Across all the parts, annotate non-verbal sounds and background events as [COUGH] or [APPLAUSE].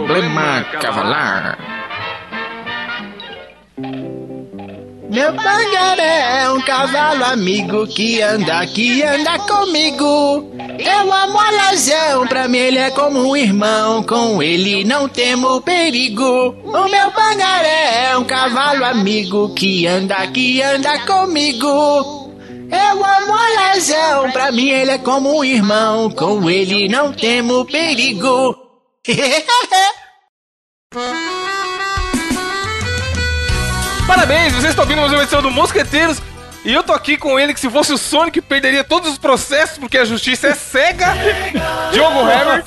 problema cavalar. Meu pangaré é um cavalo amigo que anda, que anda comigo. Eu amo a lazão, pra mim ele é como um irmão, com ele não temo perigo. O meu pangaré é um cavalo amigo que anda, que anda comigo. Eu amo a lazão, pra mim ele é como um irmão, com ele não temo perigo. [LAUGHS] Parabéns, vocês estão ouvindo mais uma edição do Mosqueteiros. E eu tô aqui com ele que se fosse o Sonic perderia todos os processos porque a justiça é cega. Diogo Herbert.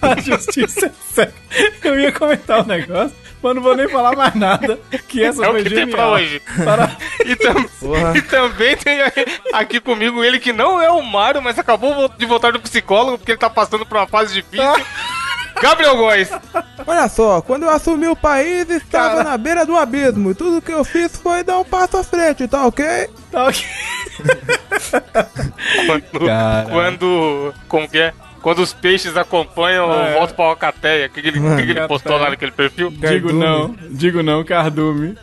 A justiça é cega. Eu ia comentar um negócio, mas não vou nem falar mais nada. Que essa É o foi que tem pra genial. hoje. Para- E, tam- e também tem aqui comigo ele que não é o Mário, mas acabou de voltar do psicólogo porque ele tá passando por uma fase difícil. [LAUGHS] Gabriel Góes. Olha só, quando eu assumi o país, estava Cara. na beira do abismo. E tudo que eu fiz foi dar um passo à frente, tá ok? Tá ok. [LAUGHS] Quando, Cara. quando. Como que é? Quando os peixes acompanham, É. volta pra Alcateia. O que, que ele, que que ele postou lá naquele perfil? Digo não, digo não, Cardume.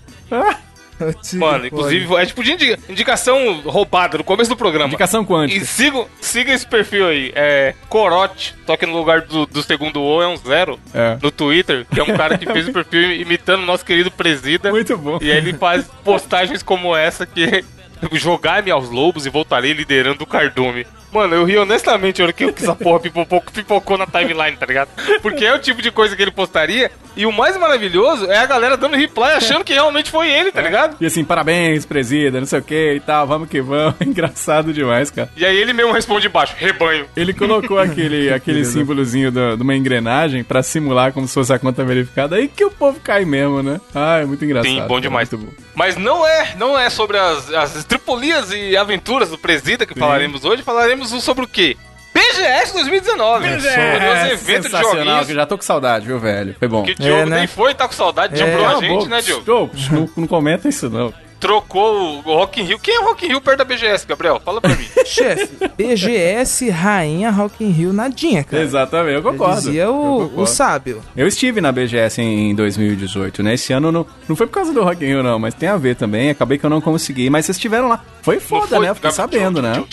Mano, inclusive, é tipo de indi- indicação roubada no começo do programa. Indicação quântica. E siga, siga esse perfil aí, é Corote, só que no lugar do, do segundo O é um zero, É. no Twitter, que é um cara que fez o perfil imitando o nosso querido Presida. Muito bom. E aí ele faz postagens como essa que [LAUGHS] jogar-me aos lobos e voltarei liderando o cardume. Mano, eu ri honestamente a hora que essa porra pipocou, pipocou na timeline, tá ligado? Porque é o tipo de coisa que ele postaria. E o mais maravilhoso é a galera dando reply achando que realmente foi ele, tá ligado? E assim, parabéns, presida, não sei o que e tal, vamos que vamos. [LAUGHS] Engraçado demais, cara. E aí ele mesmo responde embaixo, rebanho. Ele colocou [LAUGHS] aquele, aquele símbolozinho de uma engrenagem pra simular como se fosse a conta verificada. Aí que o povo cai mesmo, né? Ah, é muito engraçado. Sim, bom demais. Bom. Mas não é, não é sobre as, as tripulias e aventuras do Presida que falaremos hoje, falaremos sobre o quê? BGS 2019. É, Foi um evento de sensacional, joguinhos que eu já tô com saudade, viu, velho? Foi bom. que o Diogo né? nem foi, tá com saudade, de É. a gente, boca. né, Diogo? Não, não comenta isso, não. Trocou o Rock in Rio. Quem é o Rock in Rio perto da BGS, Gabriel? Fala pra mim. [LAUGHS] Chefe, BGS Rainha Rock in Rio nadinha, cara. Exatamente, eu concordo. Dizia Eu o, concordo. o sábio. Eu estive na BGS em 2018, né? Esse ano não, não foi por causa do Rock in Rio, não, mas tem a ver também. Acabei que eu não consegui, mas vocês estiveram lá. Foi foda, foi, né? Eu fiquei sabendo, né?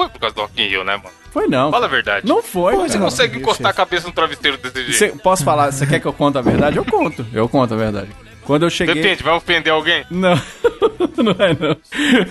Foi por causa do Rock in Rio, né, mano? Foi não. Fala a verdade. Não foi, Como você cara. consegue Rio, encostar a cabeça no travesseiro desse jeito? Cê- posso falar? Você quer que eu conte a verdade? Eu conto. Eu conto a verdade. Quando eu cheguei... Depende, vai ofender alguém? Não, [LAUGHS] não é não.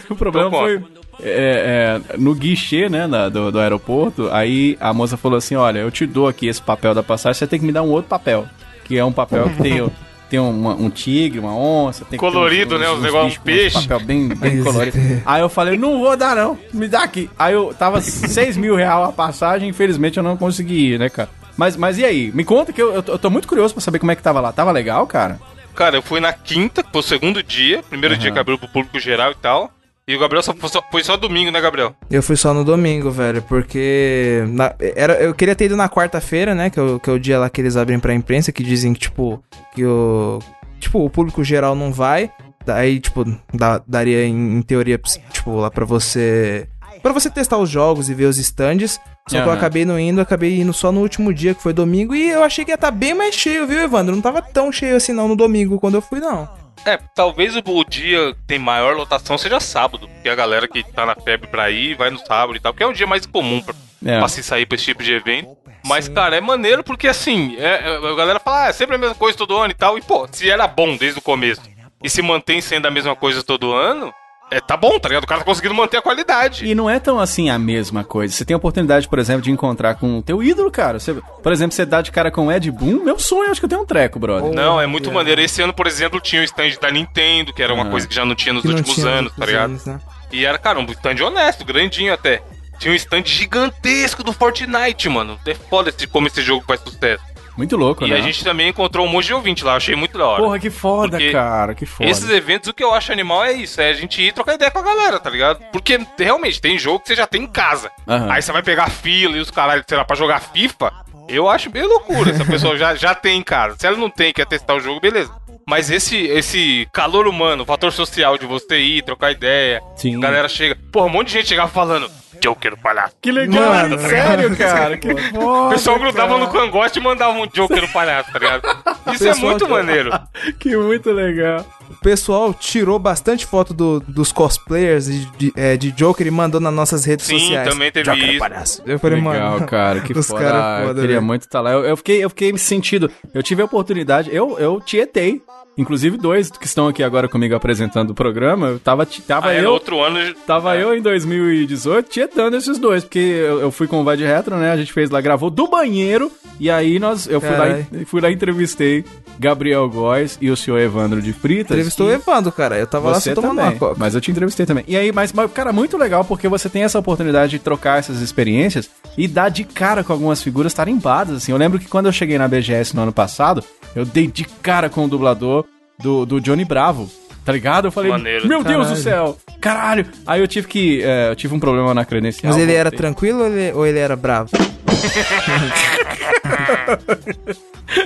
O problema Então foi é, é, no guichê, né, na- do, do aeroporto. Aí a moça falou assim: Olha, eu te dou aqui esse papel da passagem, você tem que me dar um outro papel. Que é um papel que tem, o- tem uma- um tigre, uma onça. Tem que ter Colorido, né, os negócios, um peixe. papel bem, bem colorido. Aí eu falei: Não vou dar, não. Me dá aqui. Aí eu tava [LAUGHS] 6 mil real a passagem, infelizmente eu não consegui ir, né, cara. Mas, mas e aí? Me conta que eu, eu, tô, eu tô muito curioso pra saber como é que tava lá. Tava legal, cara? Cara, eu fui na quinta, que foi o segundo dia, primeiro dia que abriu pro público geral e tal. E o Gabriel só foi, só foi só domingo, né, Gabriel? Eu fui só no domingo, velho, porque na- era, eu queria ter ido na quarta-feira, né, que é, o, que é o dia lá que eles abrem pra imprensa, que dizem que, tipo, que o... Tipo, o público geral não vai, daí, tipo, dá- daria, em, em teoria, tipo, lá pra você... Pra você testar os jogos e ver os stands, só que eu acabei não indo, acabei indo só no último dia, que foi domingo, e eu achei que ia estar bem mais cheio, viu, Evandro? Não tava tão cheio assim não no domingo, quando eu fui, não. É, talvez o, o dia que tem maior lotação seja sábado, porque a galera que tá na febre pra ir vai no sábado e tal, que é o dia mais comum pra, É. pra se sair pra esse tipo de evento. Mas, cara, é maneiro porque assim, é- é- a galera fala, ah, é sempre a mesma coisa todo ano e tal. E, pô, se era bom desde o começo e se mantém sendo a mesma coisa todo ano, é, tá bom, tá ligado? O cara tá conseguindo manter a qualidade. E não é tão assim a mesma coisa. Você tem a oportunidade, por exemplo, de encontrar com o teu ídolo, cara. Você, por exemplo, você dá de cara com o Ed Boon, meu sonho, acho que eu tenho um treco, brother. Não, é muito maneiro. Esse ano, por exemplo, tinha o stand da Nintendo, que era uma Ah. coisa que já não tinha nos últimos tinha anos, tá ligado? anos, né? E era, cara, um stand honesto, grandinho até. Tinha um stand gigantesco do Fortnite, mano. É foda esse, como esse jogo faz sucesso. Muito louco, E né? a gente também encontrou um monte de ouvinte lá, eu achei muito da hora. Porra, que foda, Porque cara, que foda. Esses eventos, o que eu acho animal é isso, é a gente ir trocar ideia com a galera, tá ligado? Porque realmente tem jogo que você já tem em casa. Aham. Aí você vai pegar fila e os caralho, sei lá, pra jogar FIFA. Eu acho bem loucura se a pessoa já, já tem em casa. Se ela não tem e quer testar o jogo, beleza. Mas esse, esse calor humano, o fator social de você ir, trocar ideia, Sim. a galera chega. Porra, um monte de gente chegava falando, Joker palhaço. Que legal, Mano, sério, [LAUGHS] cara. Que O foda, pessoal grudava cara. no cangote e mandava um Joker no palhaço, tá ligado? [LAUGHS] Isso é Pessoal muito que- maneiro. [LAUGHS] Que muito legal. O pessoal tirou bastante foto do- dos cosplayers de, de, é, de Joker e mandou nas nossas redes Sim, sociais. também teve Joker é isso. palhaço. Eu falei, Legal, mano. cara, que foda. cara eu foda, queria velho. muito estar lá. Eu, eu fiquei, eu fiquei me sentindo. Eu tive a oportunidade, eu, eu tietei. Inclusive dois que estão aqui agora comigo apresentando o programa. Eu tava, tava Aí no eu. outro ano. Tava é. eu em 2018 tietando esses dois, porque eu, eu fui com o Vai de Retro, né? A gente fez lá, gravou do banheiro, e aí nós, eu fui lá, Carai. e- fui lá entrevistei Gabriel Góes e o senhor Evandro de Fritas. Entrevistou o e- Evandro, cara. Eu tava lá você só tomando também, uma coca. mas eu te entrevistei também. E aí, mas, mas, cara, muito legal porque você tem essa oportunidade de trocar essas experiências e dar de cara com algumas figuras tarimbadas, assim. Eu lembro que quando eu cheguei na BGS no ano passado, eu dei de cara com o dublador do, do Johnny Bravo. Tá ligado? Eu falei, Maneiro. meu Deus do céu, caralho. Aí eu tive que, é, eu tive um problema na credencial. Mas ele era voltei. tranquilo ou ele, ou ele era bravo? [LAUGHS]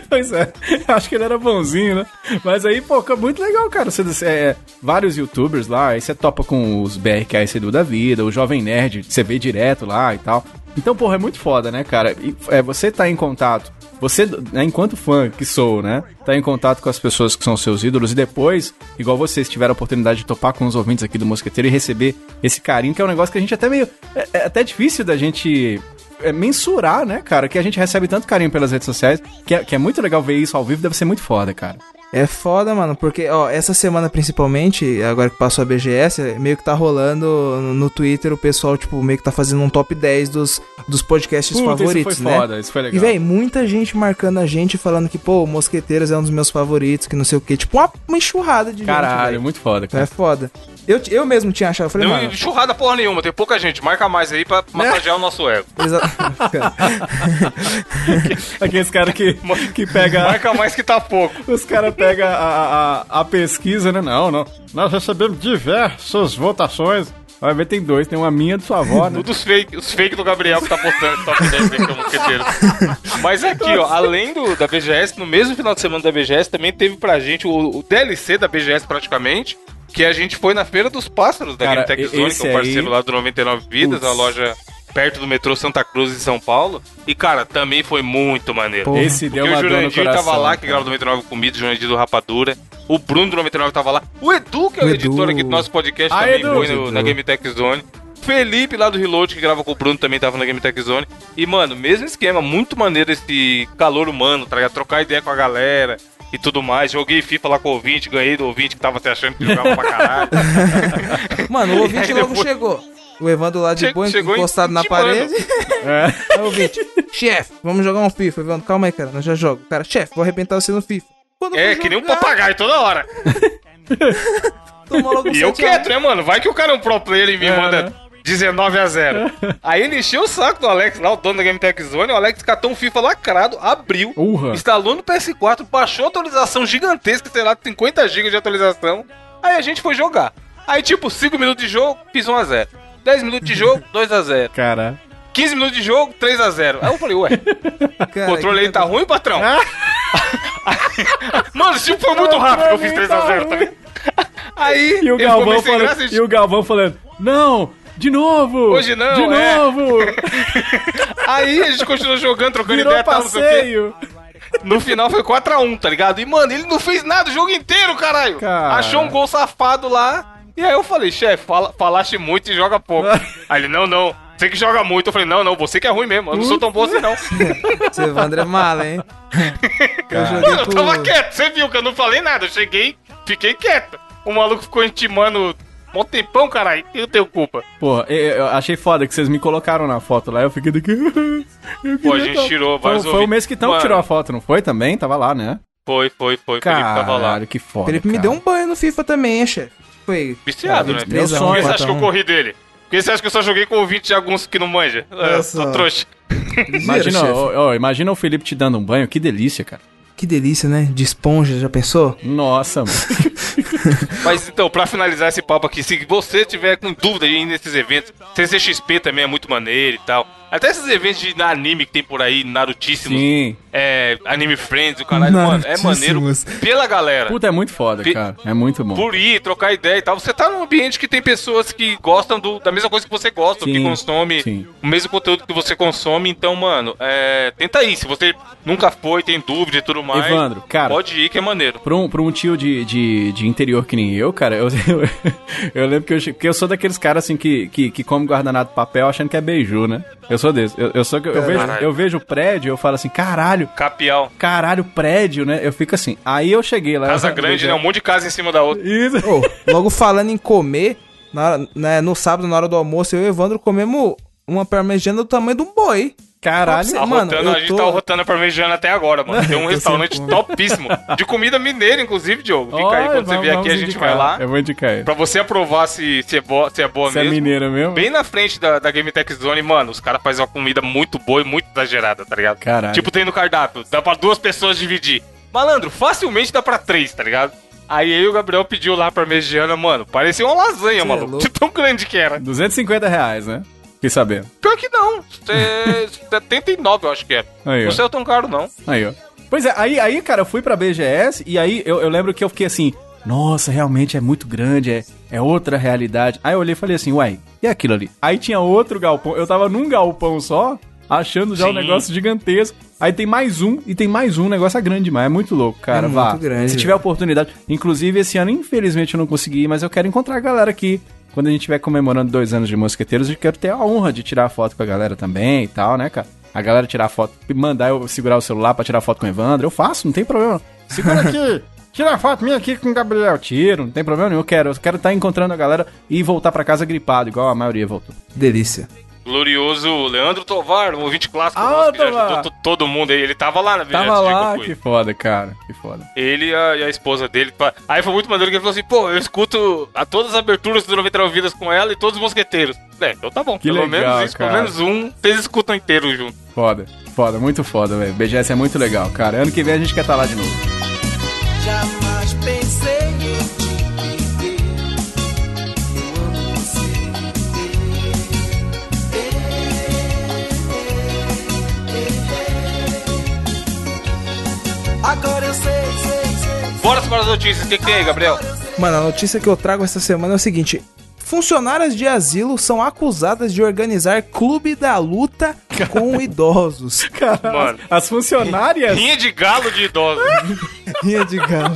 Pois é, acho que ele era bonzinho, né? Mas aí, pô, fica muito legal, cara. Você, você- é, vários youtubers lá, aí você topa com os BRKS do da vida, o Jovem Nerd, você vê direto lá e tal. Então, porra, é muito foda, né, cara? E, é, você tá em contato, você, né, enquanto fã que sou, né, tá em contato com as pessoas que são seus ídolos e depois, igual vocês tiveram a oportunidade de topar com os ouvintes aqui do Mosqueteiro e receber esse carinho, que é um negócio que a gente até meio. É, é até difícil da gente é, mensurar, né, cara? Que a gente recebe tanto carinho pelas redes sociais, que é, que é muito legal ver isso ao vivo, deve ser muito foda, cara. É foda, mano, porque, ó, essa semana principalmente, agora que passou a BGS, meio que tá rolando no- Twitter o pessoal, tipo, meio que tá fazendo um top 10 dos, dos podcasts Puta, favoritos, isso foi né? foda, isso foi legal. E, véi, muita gente marcando a gente, falando que, pô, o Mosqueteiros é um dos meus favoritos, que não sei o quê. Tipo, uma, uma enxurrada de gente, Caralho, véi. muito foda, cara. É foda. Eu, eu mesmo tinha achado, eu falei, Não, mano... churrada porra nenhuma, tem pouca gente. Marca mais aí pra massagear o nosso ego. [LAUGHS] exa- [LAUGHS] Aqueles caras que, que pega. Marca mais que tá pouco. [LAUGHS] Os caras pegam a, a, a, pesquisa, né? Não, não. Nós recebemos diversas votações. Vai ver, tem dois. Tem uma minha de sua avó, né? Tudo os fake, os fake do Gabriel que tá postando top 10 aí que é o mosqueteiro. Mas aqui, ó, além do, da BGS, no mesmo final de semana da BGS, também teve pra gente o, o DLC da BGS praticamente, que a gente foi na Feira dos Pássaros da Cara, Game Tech Zone, que é um parceiro aí- lá do 99 Vidas, Putz. a loja perto do metrô Santa Cruz em São Paulo. E, cara, também foi muito maneiro. Porra. Esse deu uma o dor no Jurandir coração. tava lá, que cara. grava do 99 comigo, o Jurandir do Rapadura. O Bruno do 99 tava lá. O Edu, que é o, O editor Edu. aqui do nosso podcast, Ah, também Edu. foi no- na. Game Tech Zone. Felipe lá do Reload, que grava com o Bruno, também tava na Game Tech Zone. E, mano, mesmo esquema, muito maneiro esse calor humano, tá ligado? Trocar ideia com a galera e tudo mais. Joguei FIFA lá com o ouvinte, ganhei do ouvinte que tava se achando que jogava pra caralho. [LAUGHS] Mano, o ouvinte logo depois- chegou. O Evandro lá de Che- boa, encostado na parede. [LAUGHS] É. Aí o ouvinte, chefe, vamos jogar um FIFA. Evandro, calma aí, cara, nós já jogo. Cara, chefe, vou arrebentar você no FIFA. Quando É, que nem um papagaio toda hora. [LAUGHS] tomou logo E eu 7 a 1. quieto, né, mano? Vai que o cara é um pro player e me É, manda né? 19 a 0. [LAUGHS] Aí ele encheu o saco do Alex lá, o dono da Game Tech Zone. O Alex catou um FIFA lacrado, abriu, Urra. instalou no PS4, baixou a atualização gigantesca, sei lá, 50 GB de atualização. Aí a gente foi jogar. Aí, tipo, 5 minutos de jogo, fiz 1 a 0. 10 minutos de jogo, 2 a 0. Cara. 15 minutos de jogo, 3 a 0. Aí eu falei, ué, [LAUGHS] Cara, o controle aí tá ruim, patrão? [LAUGHS] Mano, esse tipo foi muito rápido que eu fiz 3 a 0, tá? Aí, E o Galvão falando. graça, a gente- E o Galvão falando. Não! De novo! Hoje não, De é." novo! [LAUGHS] Aí a gente continuou jogando, trocando Virou ideia tal, não sei o quê. passeio! No final foi 4x1, tá ligado? E, mano, ele não fez nada o jogo inteiro, caralho. Cara. Achou um gol safado lá. E aí eu falei, chefe, fala, falaste muito e joga pouco. [LAUGHS] aí ele, não, não. Você que joga muito. Eu falei, não, não, você que é ruim mesmo. Eu não sou tão bom assim, não. [LAUGHS] Esse Evandro é mala, hein? Eu Mano, eu tava quieto. Você viu que eu não falei nada. Eu cheguei, fiquei quieto. O maluco ficou intimando um tempão, caralho. Eu tenho culpa. Porra, eu, eu achei foda que vocês me colocaram na foto lá. Eu fiquei daqui. [LAUGHS] eu Pô, a gente tal. tirou Foi, vários foi o ouvintes. Mesquitão que Mano. tirou a foto, não foi também? Tava lá, né? Foi, foi, foi. O Felipe tava lá. Caralho, que foda. Felipe me cara. deu um banho no FIFA também, hein, chefe? Foi. Viciado, né? 23 Meu a Por sonho. que 1, você acha que eu 4 a 1. corri dele? Porque você acha que eu só joguei com ouvinte de alguns que não manja? É, Olha sou só. trouxa. Imagina, ó, ó, imagina o Felipe te dando um banho, que delícia, cara. Que delícia, né? De esponja, já pensou? Nossa, mano. [LAUGHS] Mas então, pra finalizar esse papo aqui, se você tiver com dúvida aí nesses eventos, CCXP também é muito maneiro e tal. Até esses eventos de anime que tem por aí, Narutíssimos, Sim. é, Anime Friends, o caralho, mano, é maneiro pela galera. Puta, é muito foda, Pe- cara. É muito bom. Por ir, trocar ideia e tal. Você tá num ambiente que tem pessoas que gostam do- da mesma coisa que você gosta, que Sim, consome sim. o mesmo conteúdo que você consome. Então, mano, é, tenta aí. Se você nunca foi, tem dúvida e tudo mais, Evandro, cara. pode ir que é maneiro. Pra um, pra um tio de, de, de interior que nem eu, cara, eu, [LAUGHS] eu, eu lembro que eu, porque eu sou daqueles caras assim que, que, que come guardanapo de papel achando que é beiju, né? Eu sou desse. Eu, eu sou que eu, vejo, Caralho. eu vejo prédio eu falo assim, caralho, Capial. caralho, prédio, né? Eu fico assim. Aí eu cheguei lá. Casa eu- grande, né? Um monte de casa em cima da outra. Isso. Ô, logo falando em comer, na né, no sábado, na hora do almoço, eu e o Evandro comemos uma parmegiana do tamanho de um boi. Caralho. Pra você, Tá Mano, rotando, eu a gente tô- tá rotando a parmegiana até agora, mano. [LAUGHS] Tem um restaurante topíssimo. De comida mineira, inclusive, Diogo. Fica aí, Olha, quando você vamos- vier aqui, a gente indicar. vai lá. Eu vou indicar. Pra você aprovar se, se, é, boa, se é boa Você é mesmo. mineira mesmo? Bem na frente da, da Game Tech Zone, mano, os caras fazem uma comida muito boa e muito exagerada, tá ligado? Caralho. Tipo, tem no cardápio, dá pra duas pessoas dividir. Malandro, facilmente dá pra três, tá ligado? Aí aí o Gabriel pediu lá a parmegiana, mano, parecia uma lasanha, Cê é maluco. louco. De tão grande que era. 250 reais, né? Fiquei sabendo. Pior que não. Cê- [LAUGHS] 79 eu acho que é. Aí. Não saiu tão caro, não. Aí, ó. Pois é, aí, aí, cara, eu fui pra BGS e aí eu, eu lembro que eu fiquei assim, nossa, realmente é muito grande, é, é outra realidade. Aí eu olhei e falei assim, uai, e aquilo ali? Aí tinha outro galpão, eu tava num galpão só, achando já um Sim. negócio gigantesco. Aí tem mais um, e tem mais um, o negócio é grande demais, é muito louco, cara, É vá. muito grande, Se tiver oportunidade. Inclusive, esse ano, infelizmente, eu não consegui ir, mas eu quero encontrar a galera aqui. Quando a gente estiver comemorando dois anos de Mosqueteiros, eu quero ter a honra de tirar foto com a galera também e tal, né, cara? A galera tirar foto, mandar eu segurar o celular pra tirar foto com o Evandro, eu faço, não tem problema. Segura aqui, [LAUGHS] tira a foto minha aqui com o Gabriel. Tiro, não tem problema nenhum, eu quero. Eu quero estar encontrando a galera e voltar pra casa gripado, igual a maioria voltou. Delícia. Glorioso Leandro Tovar, um ouvinte clássico Ah, nosso, já ajudou to- todo mundo aí. Ele tava lá na Tava BGS, dia lá, que eu fui. que foda, cara, que foda. Ele e a, e a esposa dele. pá. Aí foi muito maneiro que ele falou assim: pô, eu escuto a todas as aberturas do 99 Vidas com ela e todos os mosqueteiros. É, então tá bom. Que pelo legal, menos isso, cara. pelo menos um, vocês escutam inteiro junto. Foda, foda, muito foda, velho. BGS é muito legal, cara. Ano que vem a gente quer estar lá de novo. Jamais Agora eu sei, sei, sei. Bora para as notícias. O que, que tem aí, Gabriel? Mano, a notícia que eu trago essa semana é o seguinte: funcionárias de asilo são acusadas de organizar clube da luta com [LAUGHS] idosos. Mano. As funcionárias. Rinha de galo de idosos. [LAUGHS] Rinha de galo.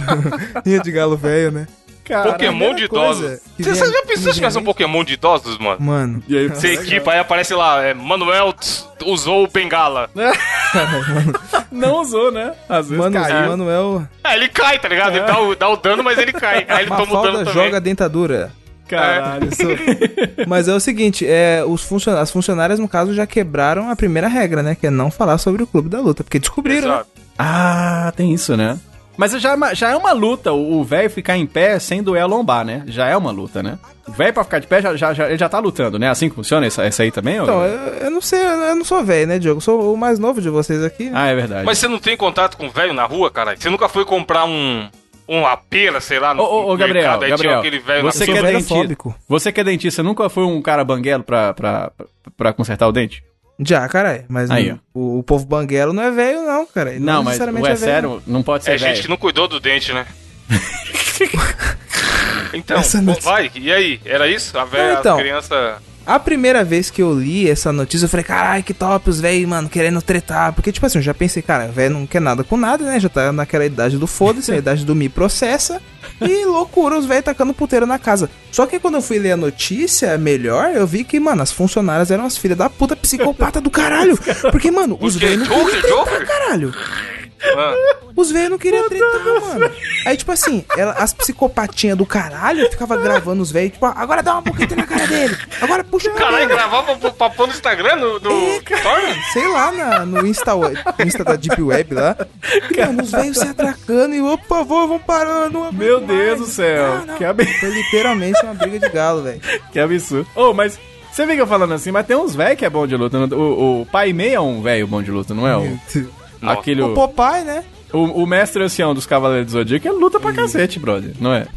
Rinha de galo velho, né? Cara, Pokémon de idosos. Você já que pensou se tivesse um Pokémon de idosos, mano? Mano, E aí, Você equipa, aí aparece lá, é, Manuel usou o bengala. [LAUGHS] não usou, né? Às vezes mano, caiu. Manuel. É, ele cai, tá ligado? Ele dá o, dá o dano, mas ele cai. Aí ele toma o Mafalda dano também. joga dentadura. Caralho. [LAUGHS] Mas é o seguinte, é, os funcion... as funcionárias, no caso, já quebraram a primeira regra, né? Que é não falar sobre o clube da luta. Porque descobriram, né? Exato. Ah, tem isso, né? Mas já é uma, já é uma luta o velho ficar em pé sem doer a lombar, né? Já é uma luta, né? O velho pra ficar de pé, já, já, já- ele já tá lutando, né? Assim que funciona essa, essa aí também? ou- Então, eu, eu não sei, eu não sou velho, né, Diogo? Eu sou o mais novo de vocês aqui. né? Ah, é verdade. Mas você não tem contato com velho na rua, caralho? Você nunca foi comprar um. Uma pera, sei lá, no Ô, ô, ô, Gabriel, mercado, aí tinha Gabriel, aquele velho você que é dentista, você que é dentista, nunca foi um cara banguelo pra, pra, pra, pra consertar o dente? Já, caralho. Mas Aí, não- o, o povo banguelo não é velho, não, cara. Ele Não, mas necessariamente ué, velho, sério, não pode ser É gente que não cuidou do dente, né? [LAUGHS] então, pô, vai, e aí? Era isso? A velha, Então. a criança. A primeira vez que eu li essa notícia, eu falei, caralho, que top, os velhos, mano, querendo tretar. Porque, tipo assim, eu já pensei, cara, velho não quer nada com nada, né? Já tá naquela idade do foda-se, a idade do me processa. E loucura, os velhos tacando puteiro na casa. Só que quando eu fui ler a notícia melhor, eu vi que, mano, as funcionárias eram as filhas da puta psicopata do caralho. Porque, mano, os velhos não queriam tretar, caralho. Ah, Os velhos não queriam tretar, mano. Aí, tipo assim, ela- as psicopatinhas do caralho ficava gravando os velhos, tipo, agora dá uma boqueta na cara dele. Agora puxa o caralho, cabelo. gravava pra, pra pôr no Instagram do, do É, cara. Sei lá, na- no Insta, no Insta da Deep Web lá. E, mano, os velhos se atracando e, ô, por favor, vamos parar. Não aguento Meu mais. Deus do céu, Não, não. que, ab... Foi literalmente uma briga de galo, velho. [LAUGHS] que absurdo. Ô, mas você fica falando assim, mas tem uns velhos que é bom de luta. O, o pai Mei é um velho bom de luta, não é? O, [LAUGHS] Nossa. aquele, O Popeye, né? o, o mestre ancião dos Cavaleiros do Zodíaco, ele luta pra cacete, brother, não é?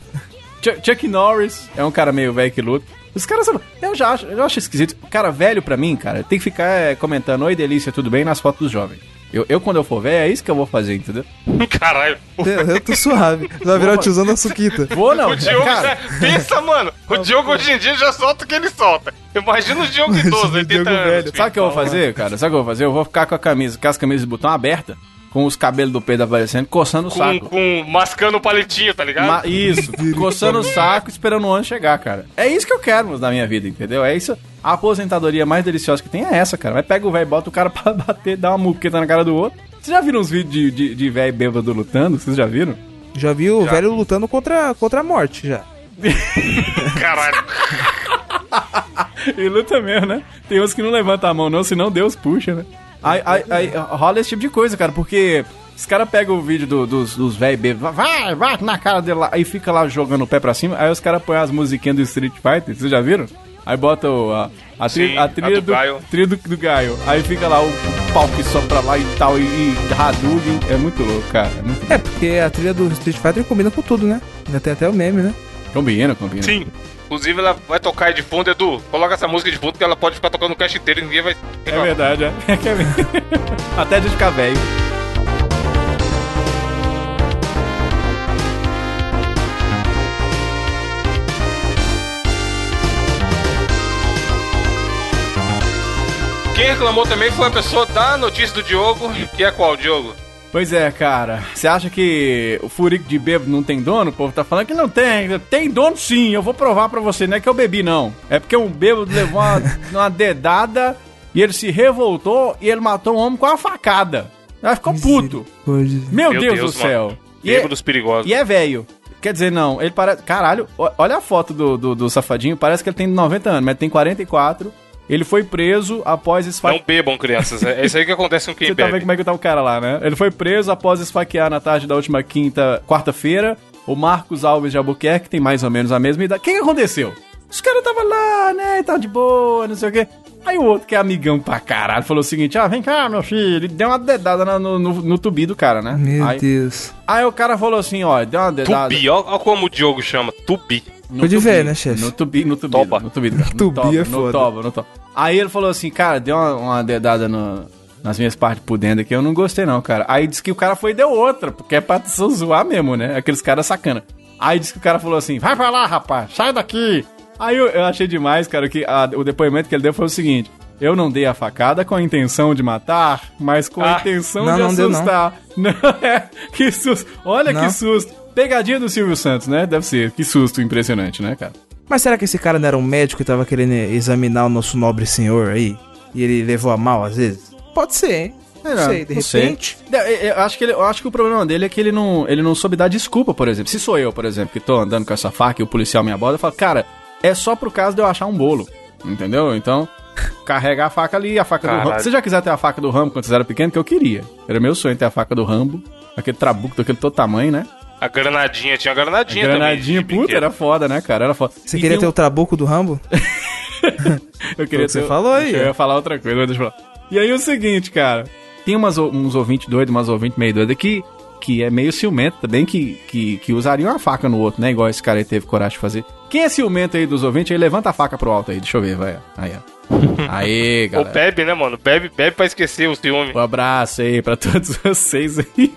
Chuck, Chuck Norris é um cara meio velho que luta. Os caras são. Eu já acho, eu acho esquisito. Cara, velho pra mim, cara, tem que ficar é, comentando Oi, delícia, tudo bem nas fotos dos jovens. Eu, eu, quando eu for velho, é isso que eu vou fazer, entendeu? [LAUGHS] Caralho. Eu, eu tô suave. Vai virar o tiozão da suquita. Vou não. O Diogo cara, já. Pensa, mano. O Diogo hoje em dia já solta o que ele solta. Imagina o Diogo idoso, 80 Diogo anos. velho. Sabe o que eu vou fazer, cara? Sabe o que eu vou fazer? Eu vou ficar com a camisa, com as camisas de botão aberta, com os cabelos do peito aparecendo, coçando o Com, saco. com mascando o palitinho, tá ligado? Ma- isso, coçando o saco, esperando o ano chegar, cara. É isso que eu quero na minha vida, entendeu? É isso. A aposentadoria mais deliciosa que tem é essa, cara. Vai pega o velho, bota o cara [LAUGHS] pra bater, dá uma muqueta na cara do outro. Vocês já viram uns vídeos de, de, de velho bêbado lutando? Vocês já viram? Já vi o Já. velho lutando contra, contra a morte, já. [LAUGHS] Caralho. [LAUGHS] E luta mesmo, né? Tem uns que não levantam a mão, não, senão Deus puxa, né? Aí, aí, aí rola esse tipo de coisa, cara, porque os caras pegam o vídeo do- dos, dos velhos bêbados, vai, vai na cara dele lá, aí fica lá jogando o pé pra cima, aí os caras põem as musiquinhas do Street Fighter, vocês já viram? Aí bota o- a, a, tri- Sim, a a trilha do do, Gaio. trilha do, do Gaio. Aí fica lá o, o pau que sopra lá e tal, e, e Hadouken. É muito louco, cara. É muito É, porque a trilha do Street Fighter combina com tudo, né? Já tem até o meme, né? Combina, combina. Sim. Inclusive, ela vai tocar aí de fundo, Edu. Coloca essa música de fundo que ela pode ficar tocando o cast inteiro e ninguém vai. É verdade, é. [LAUGHS] É é. Até de ficar velho. Quem reclamou também foi a pessoa da notícia do Diogo, que é qual, Diogo? Pois é, cara. Você acha que o furico de bêbado não tem dono? O povo tá falando que não tem. Tem dono sim, eu vou provar pra você. Não é que eu bebi, não. É porque um bêbado levou uma, [LAUGHS] uma dedada e ele se revoltou e ele matou um homem com uma facada. Aí ficou puto. Meu, Meu Deus, Deus, do mano. céu. E é, Bêbados perigosos. e é velho. Quer dizer, não, ele parece. Caralho, olha a foto do, do, do safadinho. Parece que ele tem 90 anos, mas ele tem 44. Ele foi preso após esfaquear. Não bebam, crianças. É isso aí que acontece com quem Você tá bebe. vendo como é que tá o cara lá, né? Ele foi preso após esfaquear na tarde da última quinta, quarta-feira, o Marcos Alves de Albuquerque, que tem mais ou menos a mesma idade. O que, que aconteceu? Os caras tava lá, né, tá de boa, não sei o quê. Aí o outro, que é amigão pra caralho, falou o seguinte, ah, vem cá, meu filho, ele deu uma dedada no, no, no tubi do cara, né? Meu aí, Deus. aí o cara falou assim, ó, deu uma dedada... Tubi, ó, ó como o Diogo chama. Tubi. No Foi de tubi, ver, né, chefe? No tubi, no tubi. Toba. No tubi, cara. [LAUGHS] No Tubi toba, é no foda. toba, no toba. Aí ele falou assim, cara, deu uma, uma dedada no- nas minhas partes por dentro aqui, eu não gostei não, cara. Aí disse que o cara foi e deu outra, porque é pra só zoar mesmo, né? Aqueles caras sacana. Aí disse que o cara falou assim, vai pra lá, rapaz, sai daqui. Aí eu, eu achei demais, cara, que a- o depoimento que ele deu foi o seguinte... Eu não dei a facada com a intenção de matar, mas com a Ah. intenção Não, de não deu, não. assustar. [LAUGHS] Não, é, que susto. Olha Não. que susto. Pegadinha do Silvio Santos, né? Deve ser. Que susto impressionante, né, cara? Mas será que esse cara não era um médico e tava querendo examinar o nosso nobre senhor aí? E ele levou a mal às vezes? Pode ser, hein? Não sei, de não sei. repente. Eu, eu acho que ele- eu acho que o problema dele é que ele não, ele não soube dar desculpa, por exemplo. Se sou eu, por exemplo, que tô andando com essa faca e o policial me aborda, eu falo, cara, é só pro caso de eu achar um bolo. Entendeu? Então, carrega a faca ali, a faca do Caralho. Rambo. Se você já quiser ter a faca do Rambo quando você era pequeno, que eu queria. Era meu sonho ter a faca do Rambo. Aquele trabuco daquele todo tamanho, né? A granadinha, tinha a granadinha, Granadinha, também. de puta, era foda, né, cara? Era foda. Você E queria tem ter um- o trabuco do Rambo? [LAUGHS] Eu queria o que você ter- falou aí. Eu ia falar outra coisa, mas deixa eu falar. E aí o seguinte, cara. Tem umas, uns ouvintes doidos, umas ouvintes meio doidas que, que é meio ciumento também, que, que, que usariam uma faca no outro, né? Igual esse cara aí teve coragem de fazer. Quem é ciumento aí dos ouvintes aí, levanta a faca pro alto aí. Deixa eu ver, vai. Aí, ó. [LAUGHS] Aí, Ou galera. bebe, né, mano? Bebe, bebe pra esquecer o ciúme. Um abraço aí pra todos [LAUGHS] vocês aí.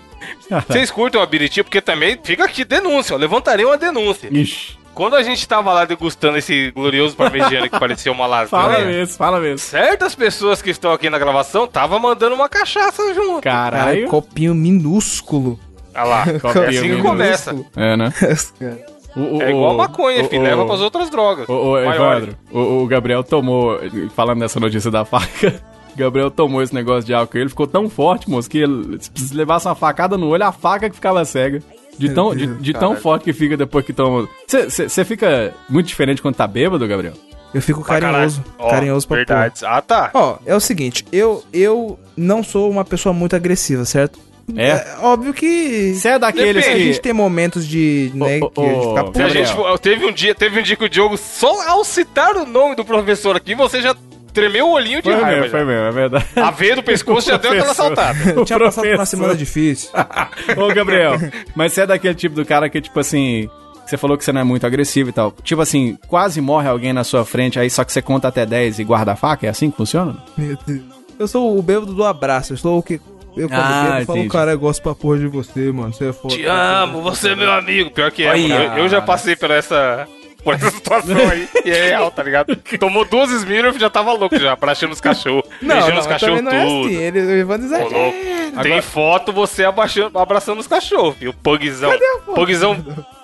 Vocês curtem o Abiriti? Porque também fica aqui denúncia, ó. Levantarei uma denúncia. Ixi. Quando a gente tava lá degustando esse glorioso parmegiano que parecia uma Fala lasanha, mesmo, fala mesmo. certas pessoas que estão aqui na gravação tava mandando uma cachaça junto. Cara, Caralho. copinho minúsculo. Olha lá, [LAUGHS] é Copinho assim que minúsculo. começa. É, né? [LAUGHS] O- o- É igual o- maconha, o- filho. o- Leva pras outras drogas. Ô, ô Maiores. Evandro, o, o Gabriel tomou, falando nessa notícia da faca, Gabriel tomou esse negócio de álcool, ele ficou tão forte, moço, que ele, se levasse uma facada no olho, a faca que ficava cega. De tão, de, de tão forte que fica depois que toma. Você fica muito diferente quando tá bêbado, Gabriel? Eu fico Pra carinhoso. Ó, carinhoso pra porra. Verdades. Ah, tá. Ó, é o seguinte, eu, eu não sou uma pessoa muito agressiva, certo? É? óbvio que. Você é daqueles a Depende, gente que. tem momentos de. né, Ô, ô, que a gente ô, fica A puto. Teve um dia, teve um dia que o Diogo, só ao citar o nome do professor aqui, você já tremeu o olhinho de Foi raiva. mesmo, já. foi mesmo, é verdade. A veia do pescoço já deu [LAUGHS] aquela Professor. saltada. Eu tinha O passado uma professor. semana difícil. [LAUGHS] Ô, Gabriel, mas você é daquele tipo do cara que, tipo assim, Você falou que você não é muito agressivo e tal. Tipo assim, quase morre alguém na sua frente, aí só que você conta até 10 e guarda a faca? É assim que funciona? Meu Deus. Eu sou o bêbado do abraço. Eu sou o que. Eu quando Ah, bebo, falo, cara, eu gosto pra porra de você, mano. Você é foda. Te amo, você é meu amigo. Pior que é, Olha. Eu, eu já passei por essa. Por essa situação aí. [LAUGHS] E é real, tá ligado? Tomou duas Smirnoff e já tava louco já, abraçando os cachorros. Não, beijando os cachorros não é tudo. assim. Ele, o Evandro exagera. Tem foto você abaixando, abraçando os cachorros, viu? Pugzão. Pugzão. [LAUGHS]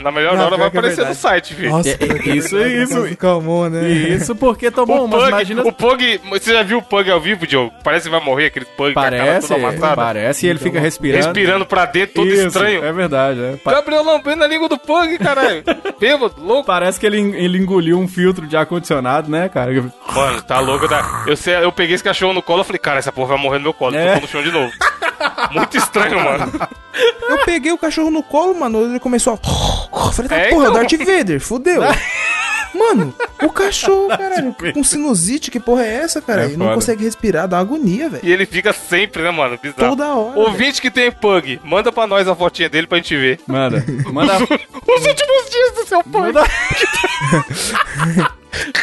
Na melhor Não, hora vai é aparecer no verdade. site, filho. Nossa, É, que é isso, isso. Calmon, né? Isso porque tomou o umas, Pug, imagina... o Pug, você já viu o Pug ao vivo, Diogo? Parece que vai morrer aquele Pug Parece, com a cara toda amassada. parece, e ele fica respirando. Respirando pra dentro, todo Isso, estranho. É verdade, é. Gabriel lambendo a língua do Pug, caralho. [LAUGHS] Bêbado, louco. Parece que ele, ele engoliu um filtro de ar-condicionado, né, cara? Mano, tá louco. Tá... Eu, sei, eu peguei esse cachorro no colo e falei, cara, essa porra vai morrer no meu colo. É. Tocou no chão de novo. Muito estranho, mano. Eu peguei o cachorro no colo, mano. Ele começou a. Eu falei, tá É, porra, então. Darth Vader, fudeu. [LAUGHS] Mano, o cachorro, caralho, com sinusite, que porra é essa, cara? É Ele não consegue respirar, dá uma agonia, velho. E ele fica sempre, né, mano? Bizarro. Toda hora. Ouvinte que tem Pug, manda pra nós a fotinha dele pra gente ver. Manda, manda, Os [LAUGHS] últimos dias do seu Pug. manda... [LAUGHS]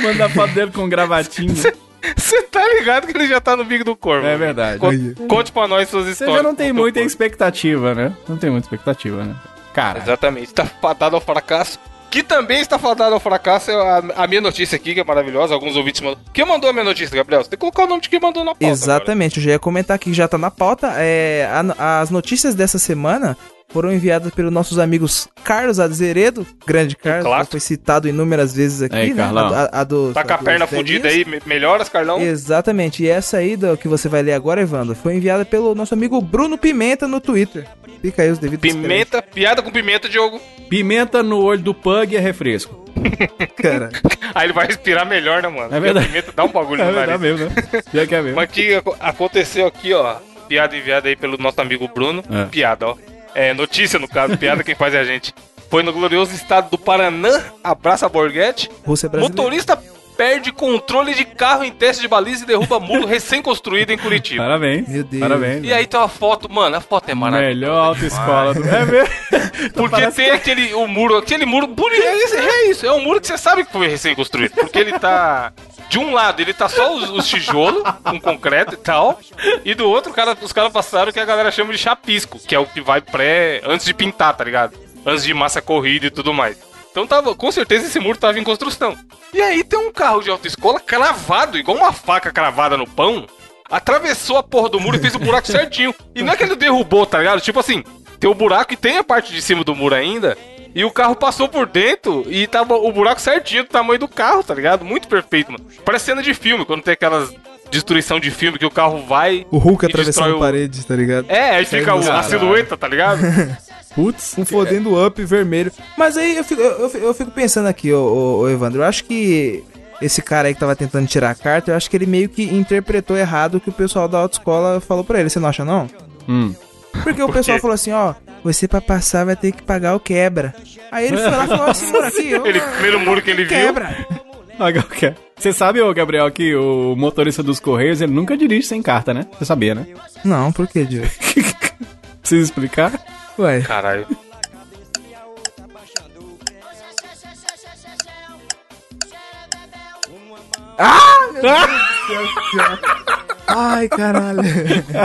manda a foto dele com gravatinho. [LAUGHS] Você tá ligado que ele já tá no bico do corvo. É verdade. Con- Conte pra nós suas Você histórias. já não tem muita expectativa, né? Não tem muita expectativa, né? Cara, Exatamente. Tá fadado ao fracasso. Que também está fadado ao fracasso é a, a minha notícia aqui, que é maravilhosa. Alguns ouvintes mandam. Quem mandou a minha notícia, Gabriel? Você tem que colocar o nome de quem mandou na pauta. Exatamente, eu já ia comentar aqui, já tá na pauta. É, a- as notícias dessa semana foram enviadas pelos nossos amigos Carlos Azeredo, grande Carlos, clássico. já foi citado inúmeras vezes aqui, Aí, né? Carlão. A, a, a dos- Tá com a perna fudida aí, me- melhoras, Carlão? Exatamente, e essa aí do, que você vai ler agora, Evandro, foi enviada pelo nosso amigo Bruno Pimenta no Twitter. Fica aí os devidos Pimenta, piada com pimenta, Diogo. pimenta no olho do pug é refresco. [LAUGHS] Cara, Aí ele vai respirar melhor, né, mano? É verdade. Pimenta dá um bagulho [LAUGHS] É no nariz. mesmo, né? Já que é mesmo. Mas que aco- aconteceu aqui, ó. Piada enviada aí pelo nosso amigo Bruno. É. Piada, ó. É, notícia no caso, piada quem faz é a gente. Foi no glorioso estado do Paranã, abraça a Borghetti. Brasileira. Motorista perde controle de carro em teste de baliza e derruba muro recém-construído em Curitiba. Parabéns. Meu Deus. Parabéns. E aí tem uma foto, mano, a foto é maravilhosa. Melhor autoescola do... É mesmo? [LAUGHS] Porque Parece tem aquele o muro, aquele muro bonito. É isso, é isso, é um muro que você sabe que foi recém-construído. Porque ele tá. De um lado, ele tá só os, os tijolos, com concreto e tal. E do outro, cara, os caras passaram o que a galera chama de chapisco, que é o que vai pré. antes de pintar, tá ligado? Antes de massa corrida e tudo mais. Então tava, com certeza esse muro tava em construção. E aí tem um carro de autoescola cravado, igual uma faca cravada no pão. Atravessou a porra do muro e fez o buraco [LAUGHS] certinho. E não é que ele derrubou, tá ligado? Tipo assim, tem o buraco e tem a parte de cima do muro ainda. E o carro passou por dentro e tava o buraco certinho do tamanho do carro, tá ligado? Muito perfeito, mano. Parece cena de filme, quando tem aquelas destruição de filme que o carro vai. O Hulk atravessando o- paredes, tá ligado? É, aí fica o- a silhueta, tá ligado? [LAUGHS] Putz. Um fodendo up vermelho. Mas aí eu fico, eu, eu- fico pensando aqui, ô, ô, ô, Evandro, eu acho que esse cara aí que tava tentando tirar a carta, eu acho que ele meio que interpretou errado o que o pessoal da autoescola falou pra ele. Você não acha, não? Hum. Porque o [LAUGHS] Por pessoal quê? falou assim, ó, você pra passar vai ter que pagar o quebra. Aí ele foi lá e falou assim, por aqui, [LAUGHS] ó, Ele, primeiro muro que ele viu. quebra. [LAUGHS] Agora, o quê? Você sabe, ô Gabriel, que o motorista dos Correios, ele nunca dirige sem carta, né? Você sabia, né? Não, por que, Diogo? Precisa explicar? Ué, Caralho. ai, caralho.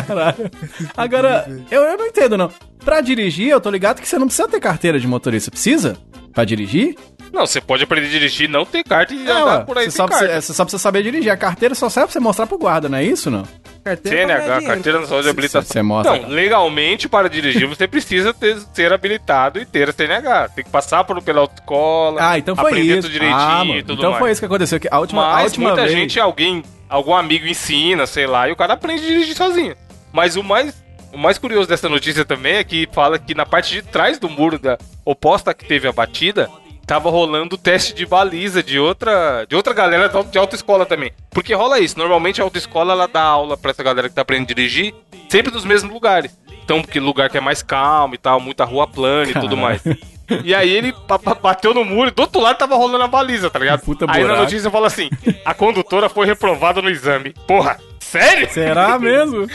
Caralho. Agora, eu, eu não entendo, não. Pra dirigir, eu tô ligado que você não precisa ter carteira de motorista. Precisa? Pra dirigir? Não, você pode aprender a dirigir, não ter carta e É, andar ué, por aí você, só precisa, você só precisa saber dirigir. A carteira só serve pra você mostrar pro guarda, não é isso, não? Carteira CNH, carteira nacional de habilitação. você mostra, Então, legalmente, para dirigir, você precisa ter- ser habilitado e ter a CNH. Tem que passar por, pela autoescola, Ah, então foi aprender isso. tudo direitinho ah, e mano, tudo então mais. foi isso que aconteceu. Que a última, a Mas última muita vez... gente, alguém, algum amigo ensina, sei lá, e o cara aprende a dirigir sozinho. Mas o mais, o mais curioso dessa notícia também é que fala que na parte de trás do muro da oposta que teve a batida, tava rolando o teste de baliza de outra, de outra galera de autoescola também. Porque rola isso, normalmente a autoescola ela dá aula pra essa galera que tá aprendendo a dirigir, sempre nos mesmos lugares. Então, porque lugar que é mais calmo e tal, muita rua plana e tudo mais. [LAUGHS] E aí ele bateu no muro e do outro lado tava rolando a baliza, tá ligado? Puta aí na buraco. notícia fala assim: a condutora foi reprovada no exame. Porra, Sério? Será [LAUGHS] mesmo?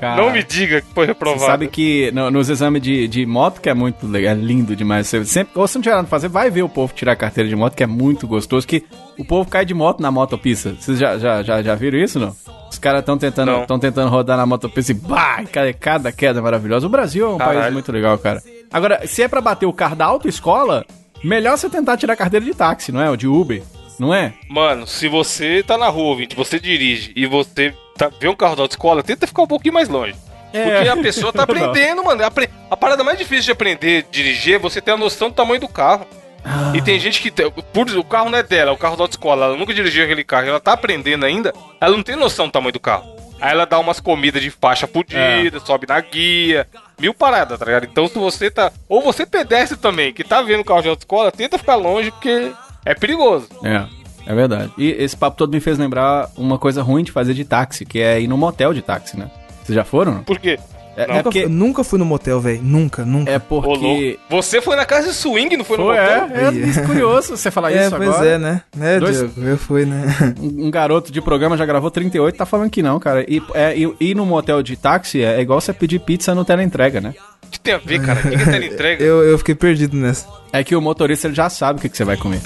Cara, Não me diga que foi Você reprovado. sabe que no- nos exames de, de moto, que é muito legal, é lindo demais. Você sempre, ou se não tiver nada fazer, vai ver o povo tirar a carteira de moto, que é muito gostoso. Que o povo cai de moto na motopista. Vocês já, já, já, já viram isso, não? Os caras estão tentando, tão tentando rodar na motopista e bah, cada, cada queda maravilhosa. O Brasil é um país Caralho. muito legal, cara. Agora, se é pra bater o carro da autoescola, melhor você tentar tirar a carteira de táxi, não é? Ou de Uber, não é? Mano, se você tá na rua, ouvinte, você dirige e você tá, vê um carro da autoescola, tenta ficar um pouquinho mais longe. É. Porque a pessoa tá [LAUGHS] aprendendo, mano. Apre- A parada mais difícil de aprender a dirigir é você ter a noção do tamanho do carro. Ah. E tem gente que. Por, o carro não é dela, é o carro da autoescola. Ela nunca dirigiu aquele carro, ela tá aprendendo ainda. Ela não tem noção do tamanho do carro. Aí ela dá umas comidas de faixa fudida, sobe na guia, mil paradas, tá ligado? Então se você tá. Ou você pedestre também, que tá vendo o carro de autoescola, tenta ficar longe, porque é perigoso. É, é verdade. E esse papo todo me fez lembrar uma coisa ruim de fazer de táxi, que é ir no motel de táxi, né? Vocês já foram? Por quê? É, Não. é Nunca, porque. fu- nunca fui no motel, velho. Nunca, nunca. É Ô, porque. Você foi na casa de swing, não foi no Foi, motel? é, é isso, curioso você falar [LAUGHS] É, isso pois agora. é, né? É, Dois- Diogo, eu fui, né? [LAUGHS] Um, um garoto de programa já gravou 38, tá falando que não, cara. E é, e- ir no motel de táxi é, é igual você pedir pizza no teleentrega, né? O que tem a ver, cara? O que, que ele entrega? [LAUGHS] Eu, eu fiquei perdido nessa. É que o motorista ele já sabe o que, que você vai comer.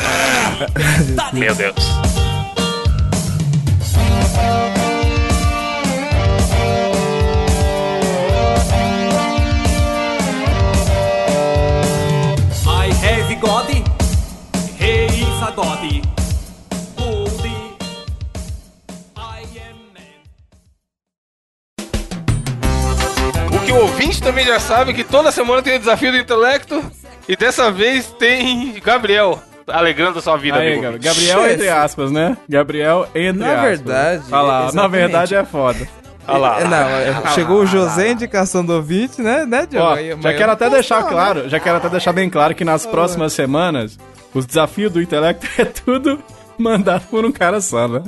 Meu Deus. O ouvinte também já sabe que toda semana tem o desafio do intelecto e dessa vez tem Gabriel alegrando a sua vida, Aí, amigo. Gab- Gabriel, entre aspas, né? Gabriel, entre Na aspas. verdade, Olha lá, na verdade é foda. Olha lá. É, não, é, chegou o José, indicação do ouvinte, né, né, Diogo? Ó, já quero até deixar falar, claro, né? já quero até deixar bem claro que nas próximas semanas, os desafios do intelecto [LAUGHS] é tudo mandado por um cara só, né?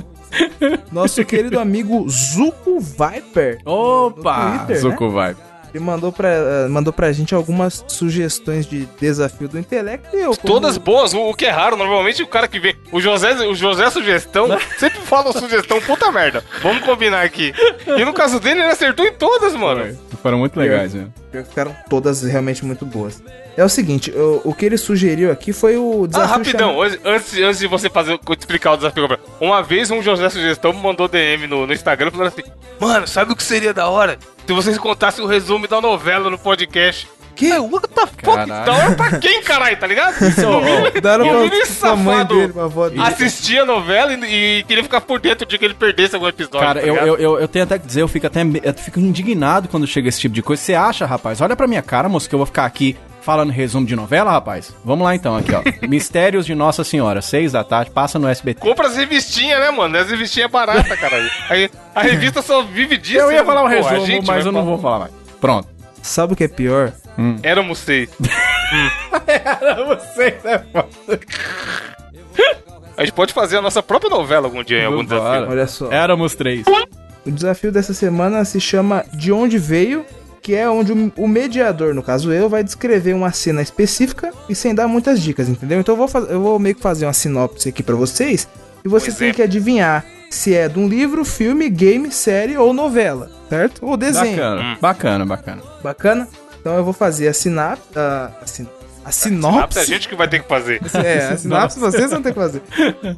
Nosso querido amigo Zuko Viper. Opa! Twitter, né? Zuko vai. Ele mandou pra, eh, mandou pra gente algumas sugestões de desafio do intelecto e eu. como- Todas boas, o o que é raro, normalmente o cara que vem. O José, o José Sugestão sempre fala sugestão, puta merda. Vamos combinar aqui. E no caso dele, ele acertou em todas, mano. Foram muito legais, né? Ficaram todas realmente muito boas. É o seguinte, o, o que ele sugeriu aqui foi o Ah, desafio. rapidão, chama- antes, antes, de você fazer, explicar o desafio, uma vez um José Sugestão me mandou DM no, no Instagram falando assim: Mano, sabe o que seria da hora? Se vocês contassem o resumo da novela no podcast. Que? What the fuck? Da hora pra quem, caralho, tá ligado? [LAUGHS] Deram o pra, menino pra mãe safado dele, pra avó dele. assistia a novela e, e queria ficar por dentro de que ele perdesse algum episódio. Cara, tá eu, eu, eu, eu tenho até que dizer, eu fico até eu fico indignado quando chega esse tipo de coisa. Você acha, rapaz? Olha pra minha cara, moço, que eu vou ficar aqui falando resumo de novela, rapaz? Vamos lá então, aqui, ó. [LAUGHS] Mistérios de Nossa Senhora, seis da tarde, passa no SBT. Compra as revistinhas, né, mano? As revistinhas baratas, caralho. Aí, a revista só vive disso. Eu ia falar um Pô, a resumo, gente mas eu não vou falar mais. Pronto. Sabe o que é pior? Éramos seis. [LAUGHS] Você é foda. A gente pode fazer a nossa própria novela algum dia em algum Vambora. desafio. Olha só. Éramos três. O desafio dessa semana se chama De Onde Veio, que é onde o- mediador, no caso eu, vai descrever uma cena específica e sem dar muitas dicas, entendeu? Então eu vou, faz- eu vou meio que fazer uma sinopse aqui pra vocês e você Pois tem é. que adivinhar se é de um livro, filme, game, série ou novela, certo? Ou desenho. Bacana, Hum. bacana, bacana. Bacana? Então eu vou fazer a sinap... A, a, sin- a Ah, sinopse... a gente que vai ter que fazer. [LAUGHS] É, a sinopse vocês vão ter que fazer.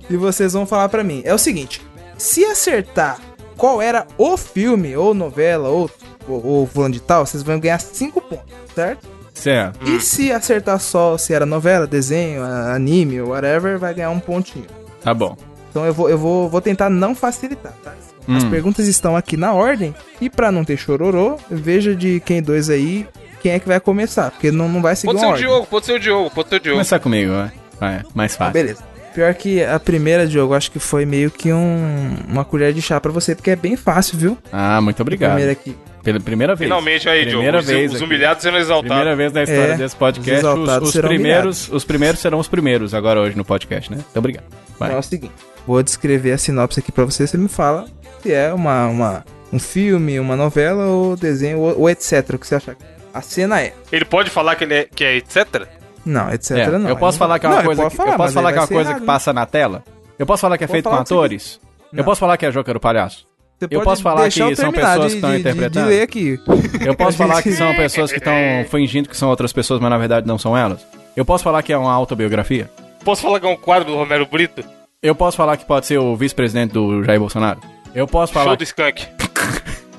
E vocês vão falar pra mim. É o seguinte: se acertar qual era o filme, ou novela, ou, ou, ou fulano de tal, vocês vão ganhar 5 pontos, certo? Certo. E se acertar só se era novela, desenho, anime ou whatever, vai ganhar um pontinho. Tá bom. Então eu vou, eu vou, vou tentar não facilitar, tá? As Hum. perguntas estão aqui na ordem. E pra não ter chororô, veja de quem dois aí quem é que vai começar. Porque não, não vai seguir Pode uma ser o ordem. Diogo, pode ser o Diogo, pode ser o Diogo. Começar comigo, vai. Vai, mais Ah, fácil. beleza. Pior que a primeira, Diogo, acho que foi meio que um, uma colher de chá pra você, porque é bem fácil, viu? Ah, muito A obrigado. primeira aqui. Pela primeira vez. Finalmente aí, Diogo. Primeira Os, vez os aqui. humilhados sendo exaltados. Primeira vez na história É, desse os podcast. Os, os serão primeiros, os primeiros serão os primeiros agora hoje no podcast, né? Muito obrigado. Vai. Então é o seguinte: vou descrever a sinopse aqui pra você, você me fala se é uma, uma, um filme, uma novela, ou desenho, ou, ou etc. O que você achar. A cena é. Ele pode falar que ele é, que é etc? Não, etc. É, não. eu posso falar que é uma Não, coisa pode que, falar, eu posso falar que é uma coisa errado, que né? passa na tela? Eu posso falar que é feito com o atores? Eu posso falar que é Joker do Palhaço? Você Eu posso falar que eu são pessoas de- que estão de- de- interpretando? De ler aqui. Eu posso falar que são pessoas que estão fingindo que são outras pessoas, mas na verdade não são elas? Eu posso falar que é uma autobiografia? Posso falar que é um quadro do Romero Brito? Eu posso falar que pode ser o vice-presidente do Jair Bolsonaro? Eu posso falar, Show do Skunk.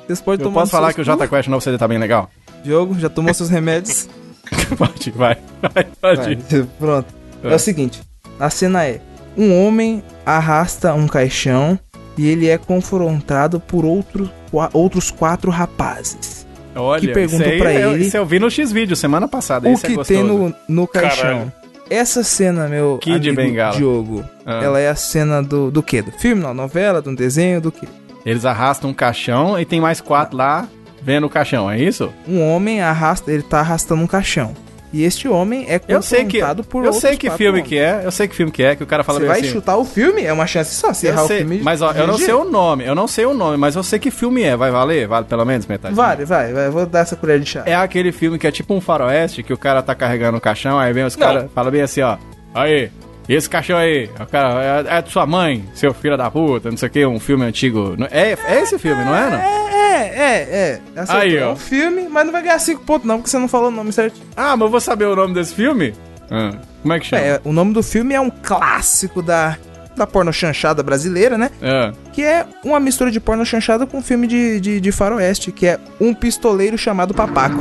Vocês podem eu tomar posso falar que o. Jota Quest novo CD tá bem legal? Diogo, já tomou seus remédios? [LAUGHS] pode, vai. Vai, pode. Vai. [LAUGHS] Pronto. É. É. o seguinte, a cena é: um homem arrasta um caixão e ele é confrontado por outro, outros quatro rapazes. Olha, que aí pra eu- ele- Isso eu vi no X-Vídeo semana passada. o é que gostoso. tem no, no caixão? Caralho. Essa cena, meu Kid amigo Bengala. Diogo, Ah. ela é a cena do, do quê? Do filme, da novela, do desenho, do quê? Eles arrastam um caixão e tem mais quatro lá vendo o caixão, é isso? Um homem arrasta, ele tá arrastando um caixão. E este homem é Eu que, confrontado por eu outros sei que filme homens. que é, eu sei que filme que é, que o cara fala Você vai assim, chutar o filme? É uma chance só. Se Eu errar sei, o filme. mas ó, eu não sei o nome, eu não sei o nome, mas eu sei que filme é, vai valer? Vale pelo menos metade? Vale, vai, vai. eu Vou dar essa colher de chá. É aquele filme que é tipo um faroeste, que o cara tá carregando o caixão, aí vem os caras, fala bem assim, ó, aí, esse caixão aí, o cara, é, é de sua mãe, seu filho da puta, não sei o que, um filme antigo. É, é esse filme, não é, não? É, é, é. Acertou. Aí, É ó. um filme, mas não vai ganhar 5 pontos não, porque você não falou o nome certo. Ah, mas eu vou saber o nome desse filme? Ah, como é que chama? É, o nome do filme é um clássico da, da porno chanchada brasileira, né? Ah, Que é uma mistura de porno chanchada com filme de, de, de faroeste, que é Um Pistoleiro Chamado Papaco.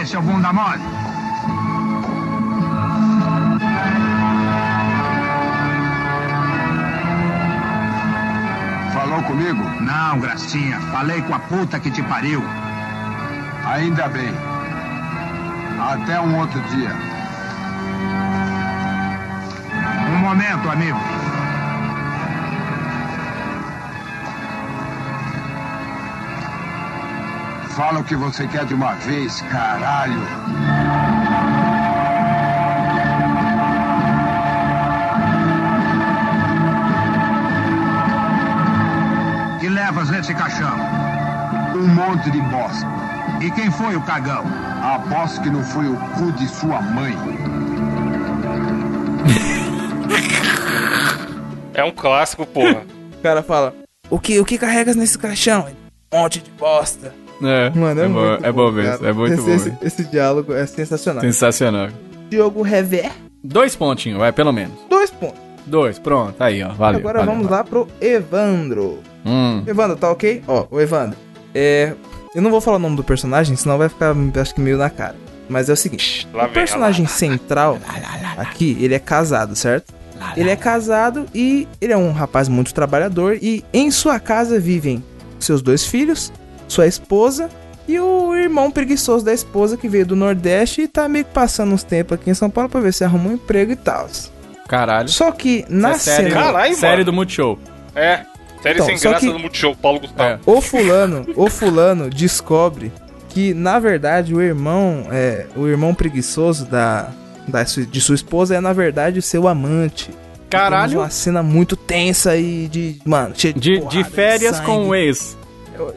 É, seu bunda mole. Comigo? Não, Gracinha. Falei com a puta que te pariu. Ainda bem. Até um outro dia. Um momento, amigo. Fala o que você quer de uma vez, caralho. E quem foi o cagão? Aposto que não foi o cu de sua mãe. É um clássico, porra. [LAUGHS] O cara fala: O que, o que carregas nesse caixão? Um monte de bosta. é, Mano, é, é, bom, muito é bom bom, mesmo, cara. é muito esse, bom. Esse, esse diálogo é sensacional. Sensacional. Diogo Rever, Dois pontinhos, vai, pelo menos. dois pontos. Dois, pronto, aí, ó, valeu. Agora valeu, vamos lá pro Evandro. Hum, Evandro, tá ok? Ó, o Evandro. É. Eu não vou falar o nome do personagem, senão vai ficar, acho que, meio na cara. Mas é o seguinte: Lá o vem, personagem central aqui, ele é casado, certo? Ele é casado e ele é um rapaz muito trabalhador. E em sua casa vivem seus dois filhos, sua esposa e o irmão preguiçoso da esposa que veio do Nordeste e tá meio que passando uns tempos aqui em São Paulo pra ver se arruma um emprego e tal. caralho. Só que na Essa é série, cena. Caralho, série do Multishow. É. Série Então, sem só graça que- do Multishow, Paulo Gustavo. É. O fulano, o fulano descobre que na verdade o irmão, é, o irmão preguiçoso da, da de sua esposa é na verdade o seu amante. Caralho, uma cena muito tensa e de, mano, cheia de, de porrada, férias sangue. com o ex.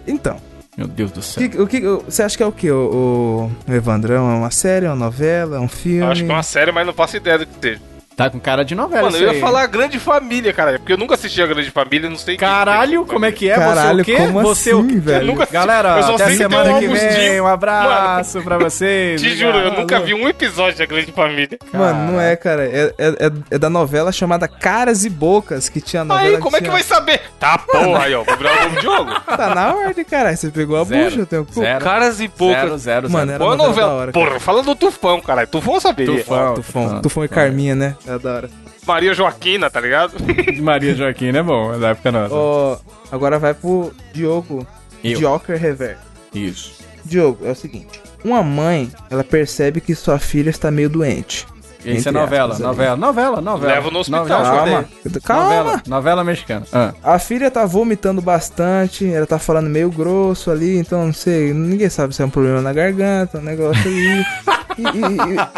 Então, Meu Deus do céu. que, o que você acha que é o que o, o Evandrão? É uma série, é uma novela, é um filme? Eu acho que é uma série, mas não faço ideia do que seja. Tá com cara de novela Mano, isso eu ia falar Grande Família, cara. Porque eu nunca assisti a Grande Família, não sei. Caralho, como é que é? Caralho, você o quê? como você assim, o quê? velho? Eu nunca assisti. Galera, Eu só até sei que semana tem que vem. Um abraço pra vocês. Te juro, eu nunca vi um episódio da Grande Família. Mano, não é, cara. É, é, é- é da novela chamada Caras e Bocas, que tinha novela Aí, como é que tinha- vai saber? Tá, porra, aí, ó. Vou virar o novo jogo. [LAUGHS] Tá na ordem, caralho. Você pegou a Zero. bucha, eu tenho cu. Zero. Caras e poucas. Zero, zero, Mano, era Boa novela novela. da hora, Porra, cara. fala do Tufão, caralho. Tufão saberia. Tufão. Tufão, Tufão e. Carminha, né? É da hora. Maria Joaquina, tá ligado? Maria Joaquina é bom, é da época nossa. Ó, agora vai pro Diogo Eu. Joker Rever. Isso. Diogo, é o seguinte. Uma mãe, ela percebe que sua filha está meio doente. Isso é Entre novela, aspas, novela, novela, novela. Leva no hospital. Novela, Calma, calma. Novela, novela mexicana. Ah. A filha tá vomitando bastante, ela tá falando meio grosso ali, então não sei, ninguém sabe se é um problema na garganta, um negócio ali. [LAUGHS] E, e-